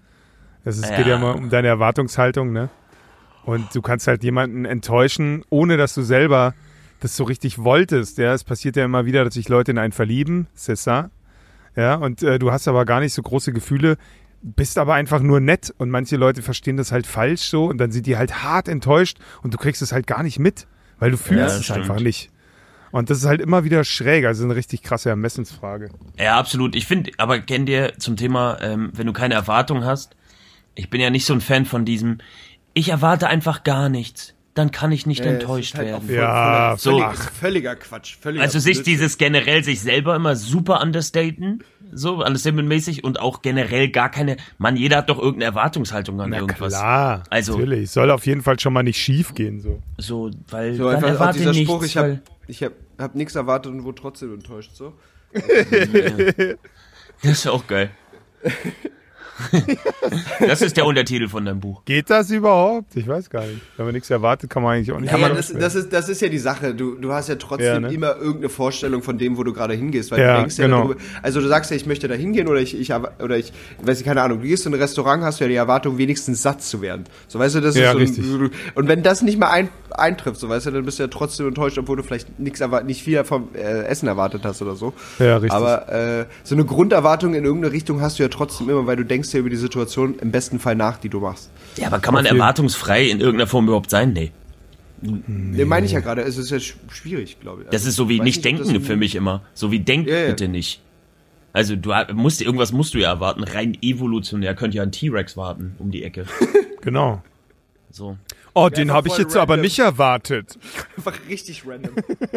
Es ist, geht ja Ja. immer um deine Erwartungshaltung, ne? Und du kannst halt jemanden enttäuschen, ohne dass du selber das so richtig wolltest. Ja, es passiert ja immer wieder, dass sich Leute in einen verlieben, c'est ça. Ja, und äh, du hast aber gar nicht so große Gefühle, bist aber einfach nur nett und manche Leute verstehen das halt falsch so und dann sind die halt hart enttäuscht und du kriegst es halt gar nicht mit, weil du fühlst das es stimmt. einfach nicht. Und das ist halt immer wieder schräg, also eine richtig krasse Ermessensfrage. Ja, absolut. Ich finde, aber kennt ihr zum Thema, ähm, wenn du keine Erwartung hast, ich bin ja nicht so ein Fan von diesem, ich erwarte einfach gar nichts, dann kann ich nicht Äh, es enttäuscht halt auch werden. voll- Ja, so. völlig- völliger Quatsch. Völliger Also sich Blödsinn. dieses generell sich selber immer super understaten, so understatement-mäßig und auch generell gar keine, Mann, jeder hat doch irgendeine Erwartungshaltung an Na irgendwas. klar, Also- natürlich. Soll auf jeden Fall schon mal nicht schief gehen. So. So, weil So dann einfach auch erwarte dieser nichts, Spruch, ich habe ich hab, hab nichts erwartet und wurde trotzdem enttäuscht. So. das ist auch geil. Das ist der Untertitel von deinem Buch. Geht das überhaupt? Ich weiß gar nicht. Wenn man nichts erwartet, kann man eigentlich auch nicht. Ja, das, das, ist, das ist ja die Sache. Du, du hast ja trotzdem Ja, ne? immer irgendeine Vorstellung von dem, wo du gerade hingehst. Weil Ja, du denkst ja genau. darüber, also du sagst ja, ich möchte da hingehen oder ich, ich oder ich, weiß ich, keine Ahnung, du gehst in ein Restaurant, hast du ja die Erwartung, wenigstens satt zu werden. So weißt du, das Ja, ist so richtig. Ein, und wenn das nicht mal ein, eintrifft, so weißt du, dann bist du ja trotzdem enttäuscht, obwohl du vielleicht nichts nicht viel vom äh, Essen erwartet hast oder so. Ja, richtig. Aber äh, so eine Grunderwartung in irgendeine Richtung hast du ja trotzdem immer, weil du denkst ja über die Situation im besten Fall nach, die du machst. Ja, aber kann man Auf erwartungsfrei in irgendeiner Form überhaupt sein? Nee. Nee, meine ich ja gerade. Es ist ja sch schwierig, glaube ich. Das ist so wie Weiß nicht denken für mich immer. So wie denkt Ja, ja. bitte nicht. Also du musst irgendwas musst du ja erwarten. Rein evolutionär könnte ja ein T-Rex warten um die Ecke. genau. So. Oh, den habe ich jetzt aber random. nicht erwartet. Einfach richtig random.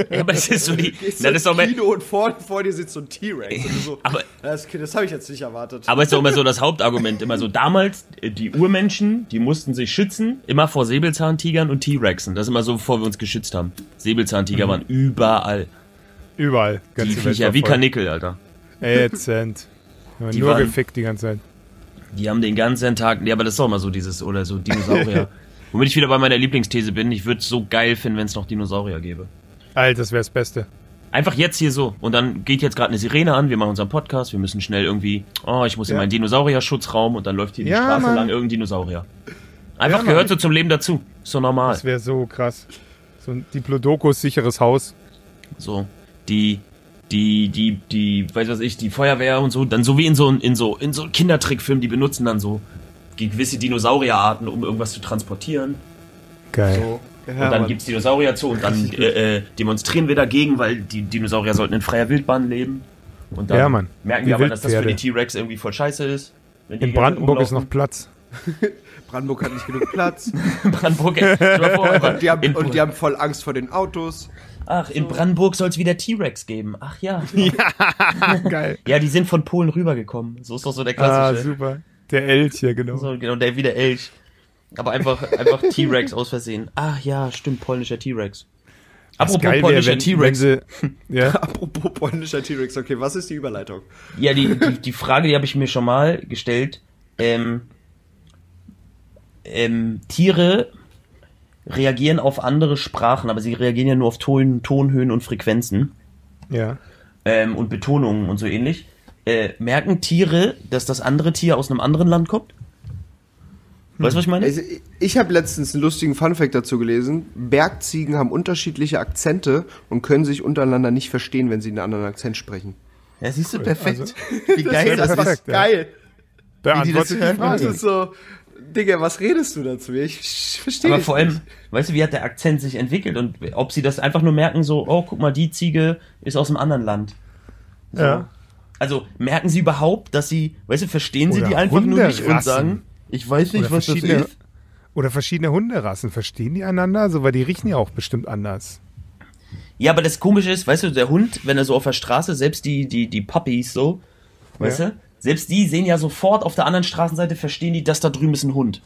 Ja, aber das ist so die. Na, das ist Kino und vor, vor dir sitzt so ein T-Rex. So, Aber- das, das habe ich jetzt nicht erwartet. aber ist doch immer so das Hauptargument. Immer so damals, äh, die Urmenschen, die mussten sich schützen, immer vor Säbelzahntigern und T-Rexen. Das ist immer so, bevor wir uns geschützt haben. Säbelzahntiger waren überall. Überall. Die Ganze Welt Viecher wie. Kanickel, Alter. Ätzend. Wir haben Die Nur waren- gefickt die ganze Zeit. Die haben den ganzen Tag, ja, aber das ist doch immer so dieses, oder so Dinosaurier. Womit ich wieder bei meiner Lieblingsthese bin, ich würde es so geil finden, wenn es noch Dinosaurier gäbe. Alter, das wäre das Beste. Einfach jetzt hier so. Und dann geht jetzt gerade eine Sirene an, wir machen unseren Podcast, wir müssen schnell irgendwie, oh, ich muss in Ja. meinen Dinosaurier-Schutzraum und dann läuft hier die Ja, Straße Mann. lang irgendein Dinosaurier. Einfach Ja, gehört so zum Leben dazu. Ist so normal. Das wäre so krass. So ein Diplodocus sicheres Haus. So. Die, die, die, die, weiß was ich, die Feuerwehr und so, dann so wie in so, in so, in so Kindertrickfilmen, die benutzen dann so gewisse Dinosaurierarten, um irgendwas zu transportieren. Geil. so. Ja, und dann Mann. gibt's Dinosaurier zu und dann äh, äh, demonstrieren wir dagegen, weil die Dinosaurier sollten in freier Wildbahn leben. Und dann Ja, Mann. merken wir aber, dass das für die. T-Rex irgendwie voll scheiße ist. In Brandenburg ist noch. Platz. Brandenburg hat nicht genug Platz. Brandenburg, vor, Und die, haben, in, und die haben voll Angst vor den Autos. ach, in Brandenburg soll es wieder T-Rex geben. Ach ja. Geil. Ja, die sind von Polen rübergekommen. So ist doch so der Ah, klassische. super. Der Elch hier, genau. so, genau, der wie der Elch. Aber einfach, einfach T-Rex aus Versehen. Ach ja, stimmt, polnischer T-Rex. Apropos geil polnischer T-Rex. ja, Apropos polnischer T-Rex. Okay, was ist die Überleitung? Ja, die, die, die Frage, die habe ich mir schon mal gestellt. Ähm, ähm, Tiere reagieren auf andere Sprachen, aber sie reagieren ja nur auf Ton, Tonhöhen und Frequenzen ja. ähm, und Betonungen und so ähnlich. Äh, merken Tiere, dass das andere Tier aus einem anderen Land kommt? Weißt du, was ich meine? Also, ich habe letztens einen lustigen Funfact dazu gelesen. Bergziegen haben unterschiedliche Akzente und können sich untereinander nicht verstehen, wenn sie einen anderen Akzent sprechen. Ja, siehst du, perfekt. Also, Wie geil das ist. perfekt, ja. Geil. Beantwortet die hören. Das ist so, Digga, was redest du dazu? Ich verstehe Aber vor allem, nicht. weißt du, wie hat der Akzent sich entwickelt und ob sie das einfach nur merken, so, oh, guck mal, die Ziege ist aus einem anderen Land. So. Ja. Also merken sie überhaupt, dass sie, weißt du, verstehen sie Oder die einfach nur nicht und sagen, ich weiß nicht, Oder was das ist. oder verschiedene Hunderassen. Verstehen die einander? So, weil die riechen ja auch bestimmt anders. Ja, aber das Komische ist, weißt du, der Hund, wenn er so auf der Straße, selbst die, die, die Puppies so, weißt Ja. du, selbst die sehen ja sofort auf der anderen Straßenseite, verstehen die, dass da drüben ist ein Hund.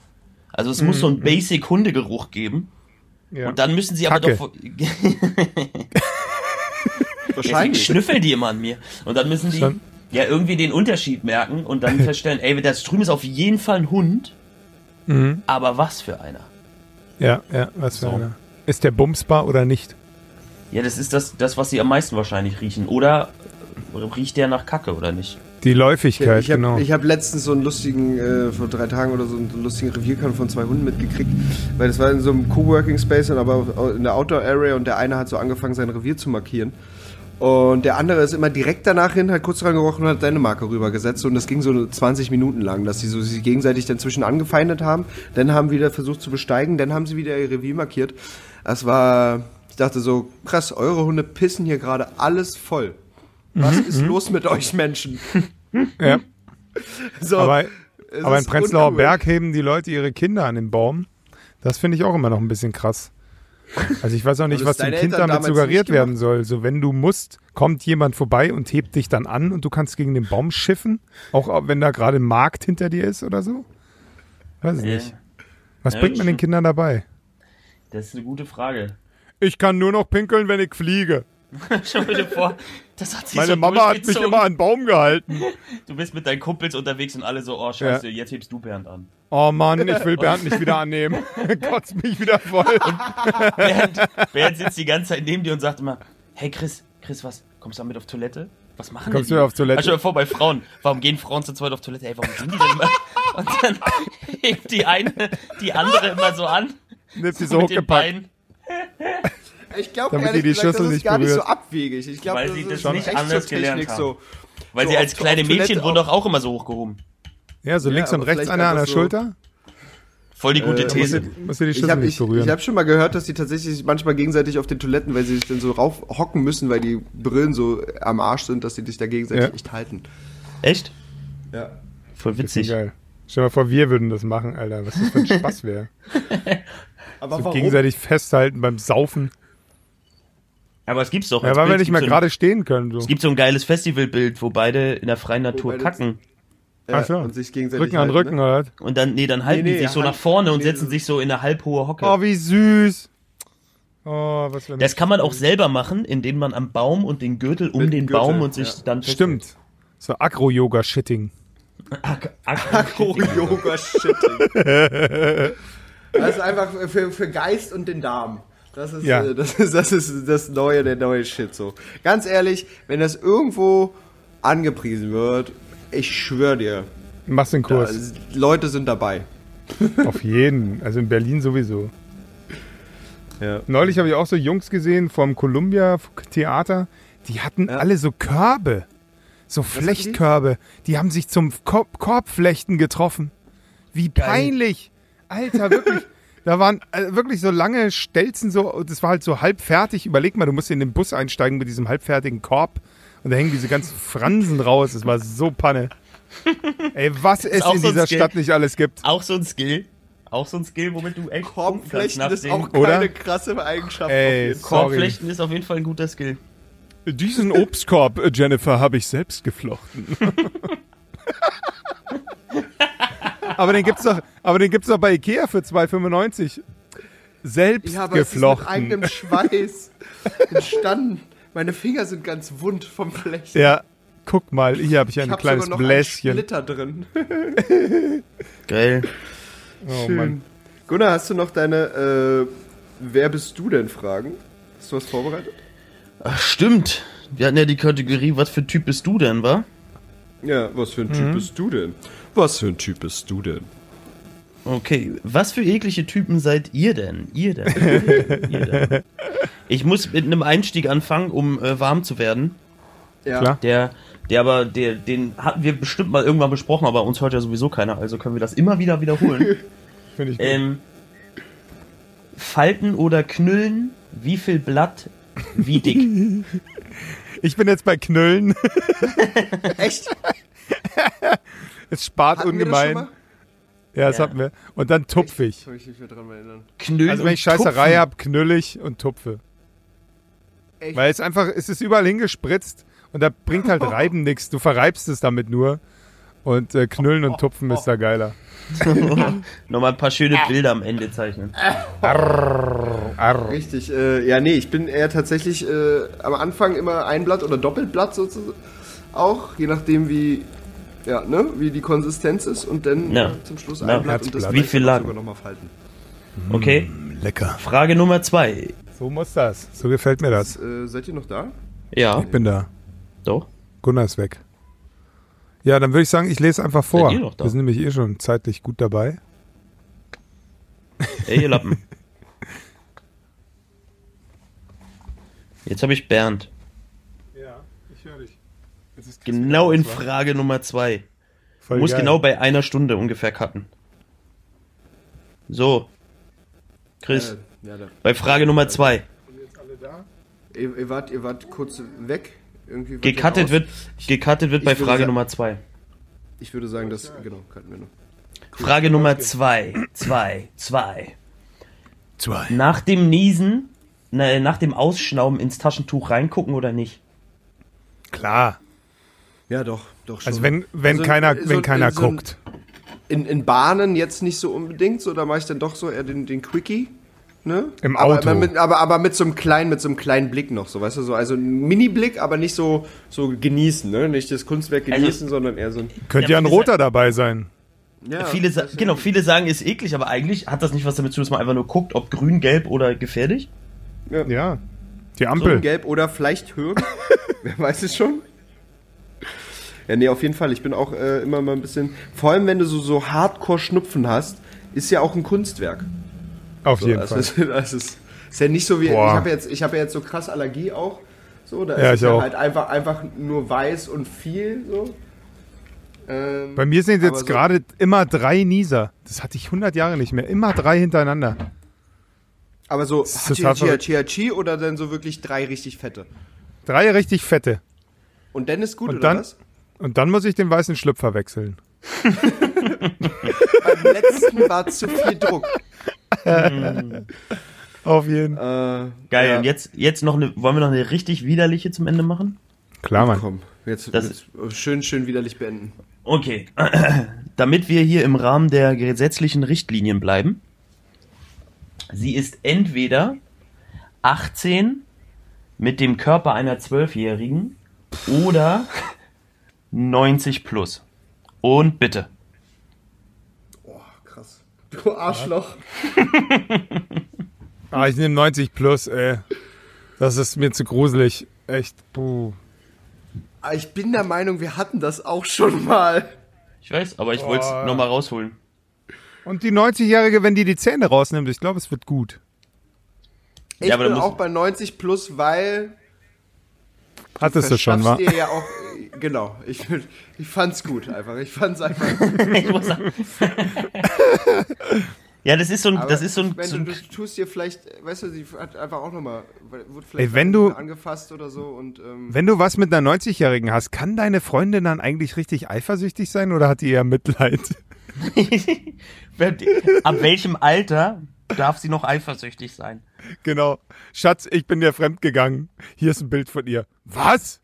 Also es muss so einen Basic Hundegeruch geben. Mhm, Ja. Und dann müssen sie aber Kacke. doch. Deswegen Wahrscheinlich. schnüffeln die immer an mir. Und dann müssen die Schon. ja irgendwie den Unterschied merken und dann feststellen, ey, das drüben ist auf jeden Fall ein Hund, Mhm. aber was für einer? Ja, ja, was für So. einer. Ist der bumsbar oder nicht? Ja, das ist das, das, was sie am meisten wahrscheinlich riechen. Oder riecht der nach Kacke oder nicht? Die Läufigkeit, Ich habe genau. hab letztens so einen lustigen, äh, vor drei Tagen oder so, einen lustigen Revierkampf von zwei Hunden mitgekriegt, weil das war in so einem Coworking Space, und aber in der Outdoor Area und der eine hat so angefangen, sein Revier zu markieren. Und der andere ist immer direkt danach hin, hat kurz dran gerochen und hat seine Marke rübergesetzt. Und das ging so 20 Minuten lang, dass sie so sich gegenseitig dann zwischen angefeindet haben. Dann haben wieder versucht zu besteigen, dann haben sie wieder ihr Revier markiert. Das war, ich dachte so, krass, eure Hunde pissen hier gerade alles voll. Was ist los mit euch Menschen? ja. So, Aber, aber in Prenzlauer. Berg heben die Leute ihre Kinder an den Baum. Das finde ich auch immer noch ein bisschen krass. Also ich weiß auch nicht, was dem Kind Eltern damit suggeriert werden soll. So, wenn du musst, kommt jemand vorbei und hebt dich dann an und du kannst gegen den Baum schiffen, auch wenn da gerade ein Markt hinter dir ist oder so. Weiß ich nicht. Was Ja, bringt man den. Kindern dabei? Das ist eine gute Frage. Ich kann nur noch pinkeln, wenn ich fliege. Stell dir vor, Das hat sie Meine so Mama hat mich immer an den Baum gehalten. So. Du bist mit deinen Kumpels unterwegs und alle so, oh scheiße, jetzt hebst du Bernd an. Oh Mann, ich will Bernd nicht wieder annehmen. Kotzt mich wieder voll. Bernd, Bernd sitzt die ganze Zeit neben dir und sagt immer, hey Chris, Chris, was, kommst du damit auf Toilette? Was machen Kommst denn du die? auf Toilette? Ah, stell dir vor, bei Frauen, warum gehen Frauen zu zweit auf Toilette? Ey, warum sind die denn immer? Und dann hebt die eine die andere immer so an. Nimm sie so mit den hochgepackt. Ich glaube, Damit ehrlich die die gesagt, Schüssel das ist nicht gar nicht so berührt. abwegig. Ich glaube, Weil das sie das schon nicht anders so gelernt haben. so. Weil so sie als auf- kleine Mädchen wurden auch- doch auch immer so hochgehoben. Ja, so links aber und rechts einer an der so- Schulter. Voll die gute Äh, These. Muss dir die Ich habe nicht ich, ich hab schon mal gehört, dass die tatsächlich manchmal gegenseitig auf den Toiletten, weil sie sich dann so raufhocken müssen, weil die Brillen so am Arsch sind, dass sie dich da gegenseitig Ja. echt halten. Echt? Ja. Voll witzig. geil. Stell dir mal vor, wir würden das machen, Alter. Was das für ein Spaß wäre. Aber So gegenseitig festhalten beim Saufen. Aber es gibt's doch. Ja, weil wir nicht mehr so gerade stehen können. So. Es gibt so ein geiles Festivalbild, wo beide in der freien Natur beide- kacken. Ja, Ach so. und sich gegenseitig Rücken an halten, Rücken, Ne? oder? Und dann, nee, dann halten Nee, nee, die sich so nach vorne und nee, setzen sich so in eine halbhohe Hocke. Oh, wie süß. Oh, was für Das kann man auch selber machen, indem man am Baum und den Gürtel um den Gürtel, Baum und sich ja. dann Stimmt. So Agro-Yoga-Shitting. Oh, Yoga-Shitting. das ist einfach für, für Geist und den Darm. Das ist, Ja. äh, das ist das ist das neue, der neue Shit so. Ganz ehrlich, wenn das irgendwo angepriesen wird, ich schwöre dir, Machst den da, Kurs. Leute sind dabei. Auf jeden. Also in Berlin sowieso. Ja. Neulich habe ich auch so Jungs gesehen vom Columbia Theater. Die hatten Ja. alle so Körbe. So Flechtkörbe. Die haben sich zum Korb Korbflechten getroffen. Wie peinlich. Alter, wirklich. Da waren äh, wirklich so lange Stelzen, so, das war halt so halb fertig. Überleg mal, du musst in den Bus einsteigen mit diesem halbfertigen Korb und da hängen diese ganzen Fransen raus. Das war so Panne. Ey, was es in so dieser Skill. Stadt nicht alles gibt. Auch so ein Skill. Auch so ein Skill, womit du echt Korbflechten ist dem- auch keine Oder? krasse Eigenschaft. Ey. Korbflechten ist auf jeden Fall ein guter Skill. Diesen Obstkorb, äh, Jennifer, habe ich selbst geflochten. aber den gibt's doch, aber den gibt's doch bei Ikea für 2,95. Selbst Ja, aber es ist mit geflochten. eigenem Schweiß entstanden. Meine Finger sind ganz wund vom Flechten. Ja, guck mal, hier habe ich ein ich habe kleines sogar noch Bläschen. einen Splitter drin. Geil. Oh Schön. Mann. Gunnar, hast du noch deine äh, Wer bist du denn Fragen? Hast du was vorbereitet? Ach, stimmt. Wir hatten ja die Kategorie, was für Typ bist du denn, wa? Ja, was für ein Typ bist du denn? Was für ein Typ bist du denn? Okay, was für eklige Typen seid ihr denn? Ihr denn? Ihr denn? Ihr denn? Ich muss mit einem Einstieg anfangen, um äh, warm zu werden. Ja. Klar. Der, der aber, der, den hatten wir bestimmt mal irgendwann besprochen, aber uns hört ja sowieso keiner, also können wir das immer wieder wiederholen. Finde ich gut. ähm, Falten oder Knüllen? Wie viel Blatt? Wie dick? Ich bin jetzt bei Knüllen. Echt? Es spart Hatten wir das schon ungemein. mal? Ja, das Ja. hatten wir. Und dann tupfig. Kann ich mich mehr dran erinnern. Knüllen Also wenn ich Scheißerei habe, knüllig und tupfe. Echt? Weil es einfach, es ist überall hingespritzt und da bringt halt Reiben nichts. Du verreibst es damit nur. Und äh, Knüllen und Tupfen ist da geiler. Nochmal ein paar schöne Bilder am Ende zeichnen. Arr. Richtig, äh, ja, nee, ich bin eher tatsächlich äh, am Anfang immer ein Blatt oder Doppelblatt sozusagen. Auch, je nachdem wie, ja, ne, wie die Konsistenz ist und dann Ja. zum Schluss Ja. ein Blatt und das. Wie viel lang? sogar nochmal falten. Okay, Lecker. Frage Nummer zwei. So muss das. So gefällt mir das. Äh, seid ihr noch da? Ja, Ich bin da. doch. Gunnar ist weg. Ja, dann würde ich sagen, ich lese einfach vor. ihr noch da? Wir sind nämlich eh schon zeitlich gut dabei. Ey, ihr Lappen. Jetzt habe ich Bernd. Ja, ich höre dich. Genau in Frage Nummer zwei. Voll Muss geil. genau bei einer Stunde ungefähr cutten. So. Chris, Äh, ja, bei Frage Nummer zwei. Ihr, ihr, wart, ihr wart kurz weg. Irgendwie Gecuttet wird, gecuttet wird ich bei Frage Nummer zwei. Ich würde sagen, das, genau, cutten wir noch. Frage Nummer zwei. Zwei. Zwei. Zwei. Nach dem Niesen, na, nach dem Ausschnauben ins Taschentuch reingucken oder nicht? Klar. Ja, doch, doch schon. Also wenn, wenn Also, keiner, so- wenn keiner so- guckt. In, in Bahnen jetzt nicht so unbedingt, so, da mache ich dann doch so eher den, den Quickie. ne? Im aber, Auto. Aber mit, aber, aber mit so einem kleinen, mit so einem kleinen Blick noch, so, weißt du, so, also ein Mini-Blick, aber nicht so, so genießen, ne? Nicht das Kunstwerk Also- genießen, sondern eher so ein, Könnte Ja, ja ein roter dabei sein. ja. viele, genau, viele sagen, ist eklig, aber eigentlich hat das nicht was damit zu tun, dass man einfach nur guckt, ob grün, gelb oder gefährlich. Ja. Die Grün, Ampel. gelb oder vielleicht hören. Wer weiß es schon? Ja, nee, auf jeden Fall. Ich bin auch äh, immer mal ein bisschen. Vor allem, wenn du so, so Hardcore-Schnupfen hast, ist ja auch ein Kunstwerk. Auf So, jeden das Fall. Ist, das ist, ist ja nicht so wie. Boah. Ich habe jetzt, ich habe ja jetzt so krass Allergie auch. So, da Ja, ist es auch. halt einfach, einfach nur weiß und viel. So. Ähm, Bei mir sind jetzt so- gerade immer drei Nieser. Das hatte ich 100 Jahre nicht mehr. Immer drei hintereinander. Aber so. Hachi oder dann so wirklich drei richtig fette. Drei richtig fette. Und dann ist gut, Und oder dann- was? Und dann muss ich den weißen Schlüpfer wechseln. Beim letzten war zu viel Druck. Auf jeden Äh, Geil, ja. und jetzt, jetzt noch eine, wollen wir noch eine richtig widerliche zum Ende machen? Klar, Mann. Komm, jetzt, Das- jetzt schön, schön widerlich beenden. Okay. Damit wir hier im Rahmen der gesetzlichen Richtlinien bleiben. Sie ist entweder 18 mit dem Körper einer Zwölfjährigen oder 90 plus. Und bitte. Oh, krass. Du Arschloch. Ah, ich nehme 90 plus, ey. Das ist mir zu gruselig. Echt. Puh. Aber Ich bin der Meinung, wir hatten das auch schon mal. Ich weiß, aber ich wollte es Oh. nochmal rausholen. Und die 90-Jährige, wenn die die Zähne rausnimmt, ich glaube, es wird gut. Ich aber bin auch bei 90 plus, weil Hattest du schon, wa? dir ja auch genau. Ich, ich fand's gut einfach. Ich fand's einfach. ich muss sagen. ja, das ist so ein, Aber das ist so ein, wenn so du, ein du tust dir vielleicht, weißt du, sie hat einfach auch nochmal, wurde vielleicht Ey, wenn du- angefasst oder so und ähm, Wenn du was mit einer 90-Jährigen hast, kann deine Freundin dann eigentlich richtig eifersüchtig sein oder hat die eher Mitleid? Ab welchem Alter darf sie noch eifersüchtig sein? Genau. Schatz, ich bin dir fremdgegangen. Hier ist ein Bild von ihr. Was?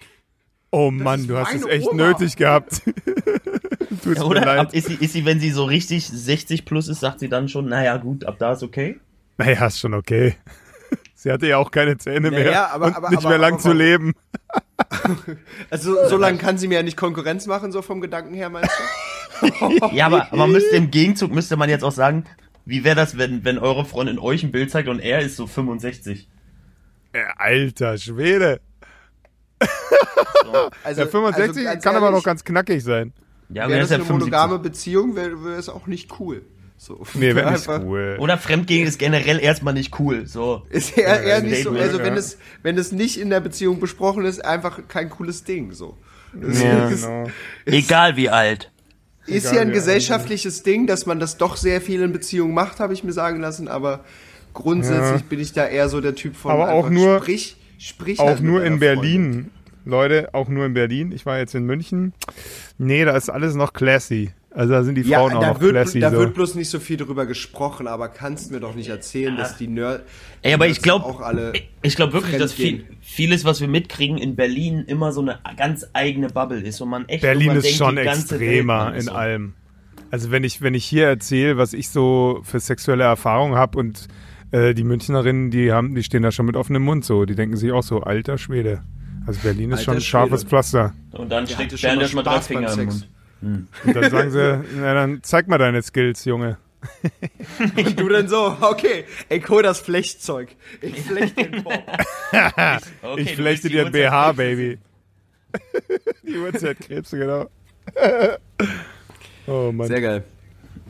Oh Mann, du hast es echt Oma. nötig gehabt. Tut Ja, mir oder? leid. Ab, ist, sie, ist sie, wenn sie so richtig 60 plus ist, sagt sie dann schon, naja, gut, ab da ist okay? Naja, ist schon okay. Sie hatte ja auch keine Zähne Naja, mehr aber- und aber- nicht aber- mehr lang aber zu leben. also so lange kann sie mir ja nicht Konkurrenz machen, so vom Gedanken her, meinst du? Ja, aber man müsste im Gegenzug, müsste man jetzt auch sagen, wie wäre das, wenn, wenn eure Freundin euch ein Bild zeigt und er ist so 65? Äh, Alter Schwede. Also, Der 65 also kann aber ehrlich, noch ganz knackig sein. Ja, Wäre er das ist ja eine 75. monogame Beziehung, wäre wäre es auch nicht cool. So. Nee, wäre nicht cool. Oder Fremdgehen ist generell erstmal nicht cool, so. Ist eher, eher Ja, nicht so, also wenn ja. es, wenn es nicht in der Beziehung besprochen ist, einfach kein cooles Ding, so. Ja, ist, Genau. Egal wie alt. ist Egal, ja ein ja. gesellschaftliches Ding, dass man das doch sehr viel in Beziehungen macht, habe ich mir sagen lassen, aber grundsätzlich Ja. bin ich da eher so der Typ von Aber auch einfach nur- sprich, sprich Auch halt nur in Berlin. Freundin. Leute, auch nur in Berlin. Ich war jetzt in München. Nee, da ist alles noch classy. Also da sind die Ja, Frauen auch da, noch wird, classy. da so. wird bloß nicht so viel drüber gesprochen, aber kannst mir doch nicht erzählen, dass die Nerd Ey, aber Nerds ich glaube, auch alle ich glaube wirklich, dass viel, vieles, was wir mitkriegen in Berlin, immer so eine ganz eigene Bubble ist und man echt Berlin irgendwann ist denkt, schon die ganze Welt, extremer in so. allem. Also wenn ich, wenn ich hier erzähle, was ich so für sexuelle Erfahrungen habe und äh, die Münchnerinnen, die haben, die stehen da schon mit offenem Mund so. Die denken sich auch so, alter Schwede. Also Berlin ist Alter schon ein scharfes Schwede. Pflaster. Und dann Der steckt Bernd mal erstmal drei Finger im. Mund. Und dann sagen sie, na dann zeig mal deine Skills, Junge. Und du dann so, okay, ey, hol das Flechtzeug. Ich flech den Korb. Okay, ich flechte dir ein BH, Baby. die Uhrzeitkrebse, genau. oh Mann. Sehr geil.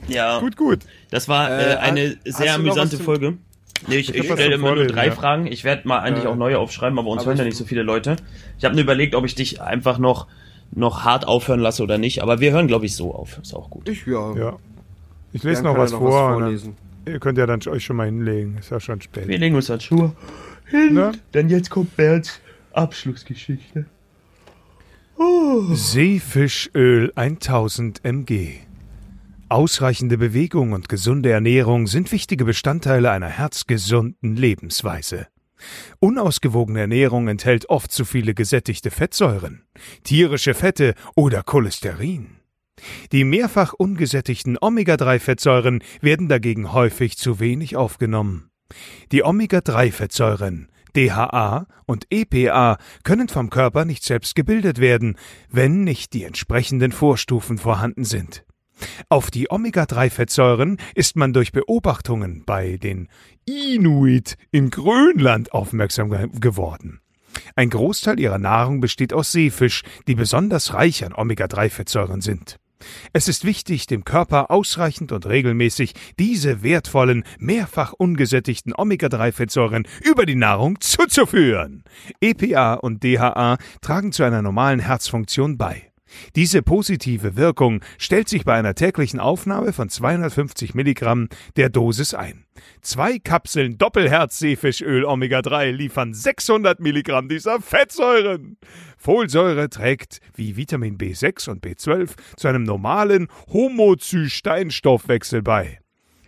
Ja, Gut, gut. das war äh, Äh, eine sehr amüsante Folge. Nee, ich, ich was stelle immer nur drei ja. Fragen. Ich werde mal eigentlich Ja. auch neue aufschreiben, aber uns Aber hören ja ich- nicht so viele Leute. Ich habe nur überlegt, ob ich dich einfach noch, noch hart aufhören lasse oder nicht, aber wir hören, glaube ich, so auf. Ist auch gut. Ich, ja. Ja. Ich lese noch was ja vor. vorlesen. dann, ihr könnt ja dann euch schon mal hinlegen. Ist ja schon spät. Wir legen uns halt Schuhe hin. Ne? Denn jetzt kommt Bernds Abschlussgeschichte. Seefischöl 1000 mg. Ausreichende Bewegung und gesunde Ernährung sind wichtige Bestandteile einer herzgesunden Lebensweise. Unausgewogene Ernährung enthält oft zu viele gesättigte Fettsäuren, tierische Fette oder Cholesterin. Die mehrfach ungesättigten Omega-3-Fettsäuren werden dagegen häufig zu wenig aufgenommen. Die Omega-3-Fettsäuren DHA und EPA können vom Körper nicht selbst gebildet werden, wenn nicht die entsprechenden Vorstufen vorhanden sind. Auf die Omega-3-Fettsäuren ist man durch Beobachtungen bei den Inuit in Grönland aufmerksam geworden. Ein Großteil ihrer Nahrung besteht aus Seefisch, die besonders reich an Omega-3-Fettsäuren sind. Es ist wichtig, dem Körper ausreichend und regelmäßig diese wertvollen, mehrfach ungesättigten Omega-3-Fettsäuren über die Nahrung zuzuführen. EPA und DHA tragen zu einer normalen Herzfunktion bei. Diese positive Wirkung stellt sich bei einer täglichen Aufnahme von 250 Milligramm der Dosis ein. Zwei Kapseln Doppelherz-Seefischöl Omega-3 liefern 600 Milligramm dieser Fettsäuren. Folsäure trägt wie Vitamin B6 und B12 zu einem normalen Homozysteinstoffwechsel bei.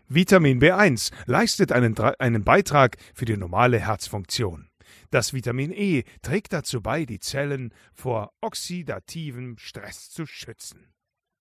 Vitamin B1 leistet einen, einen Beitrag für die normale Herzfunktion. Das Vitamin E trägt dazu bei, die Zellen vor oxidativem Stress zu schützen.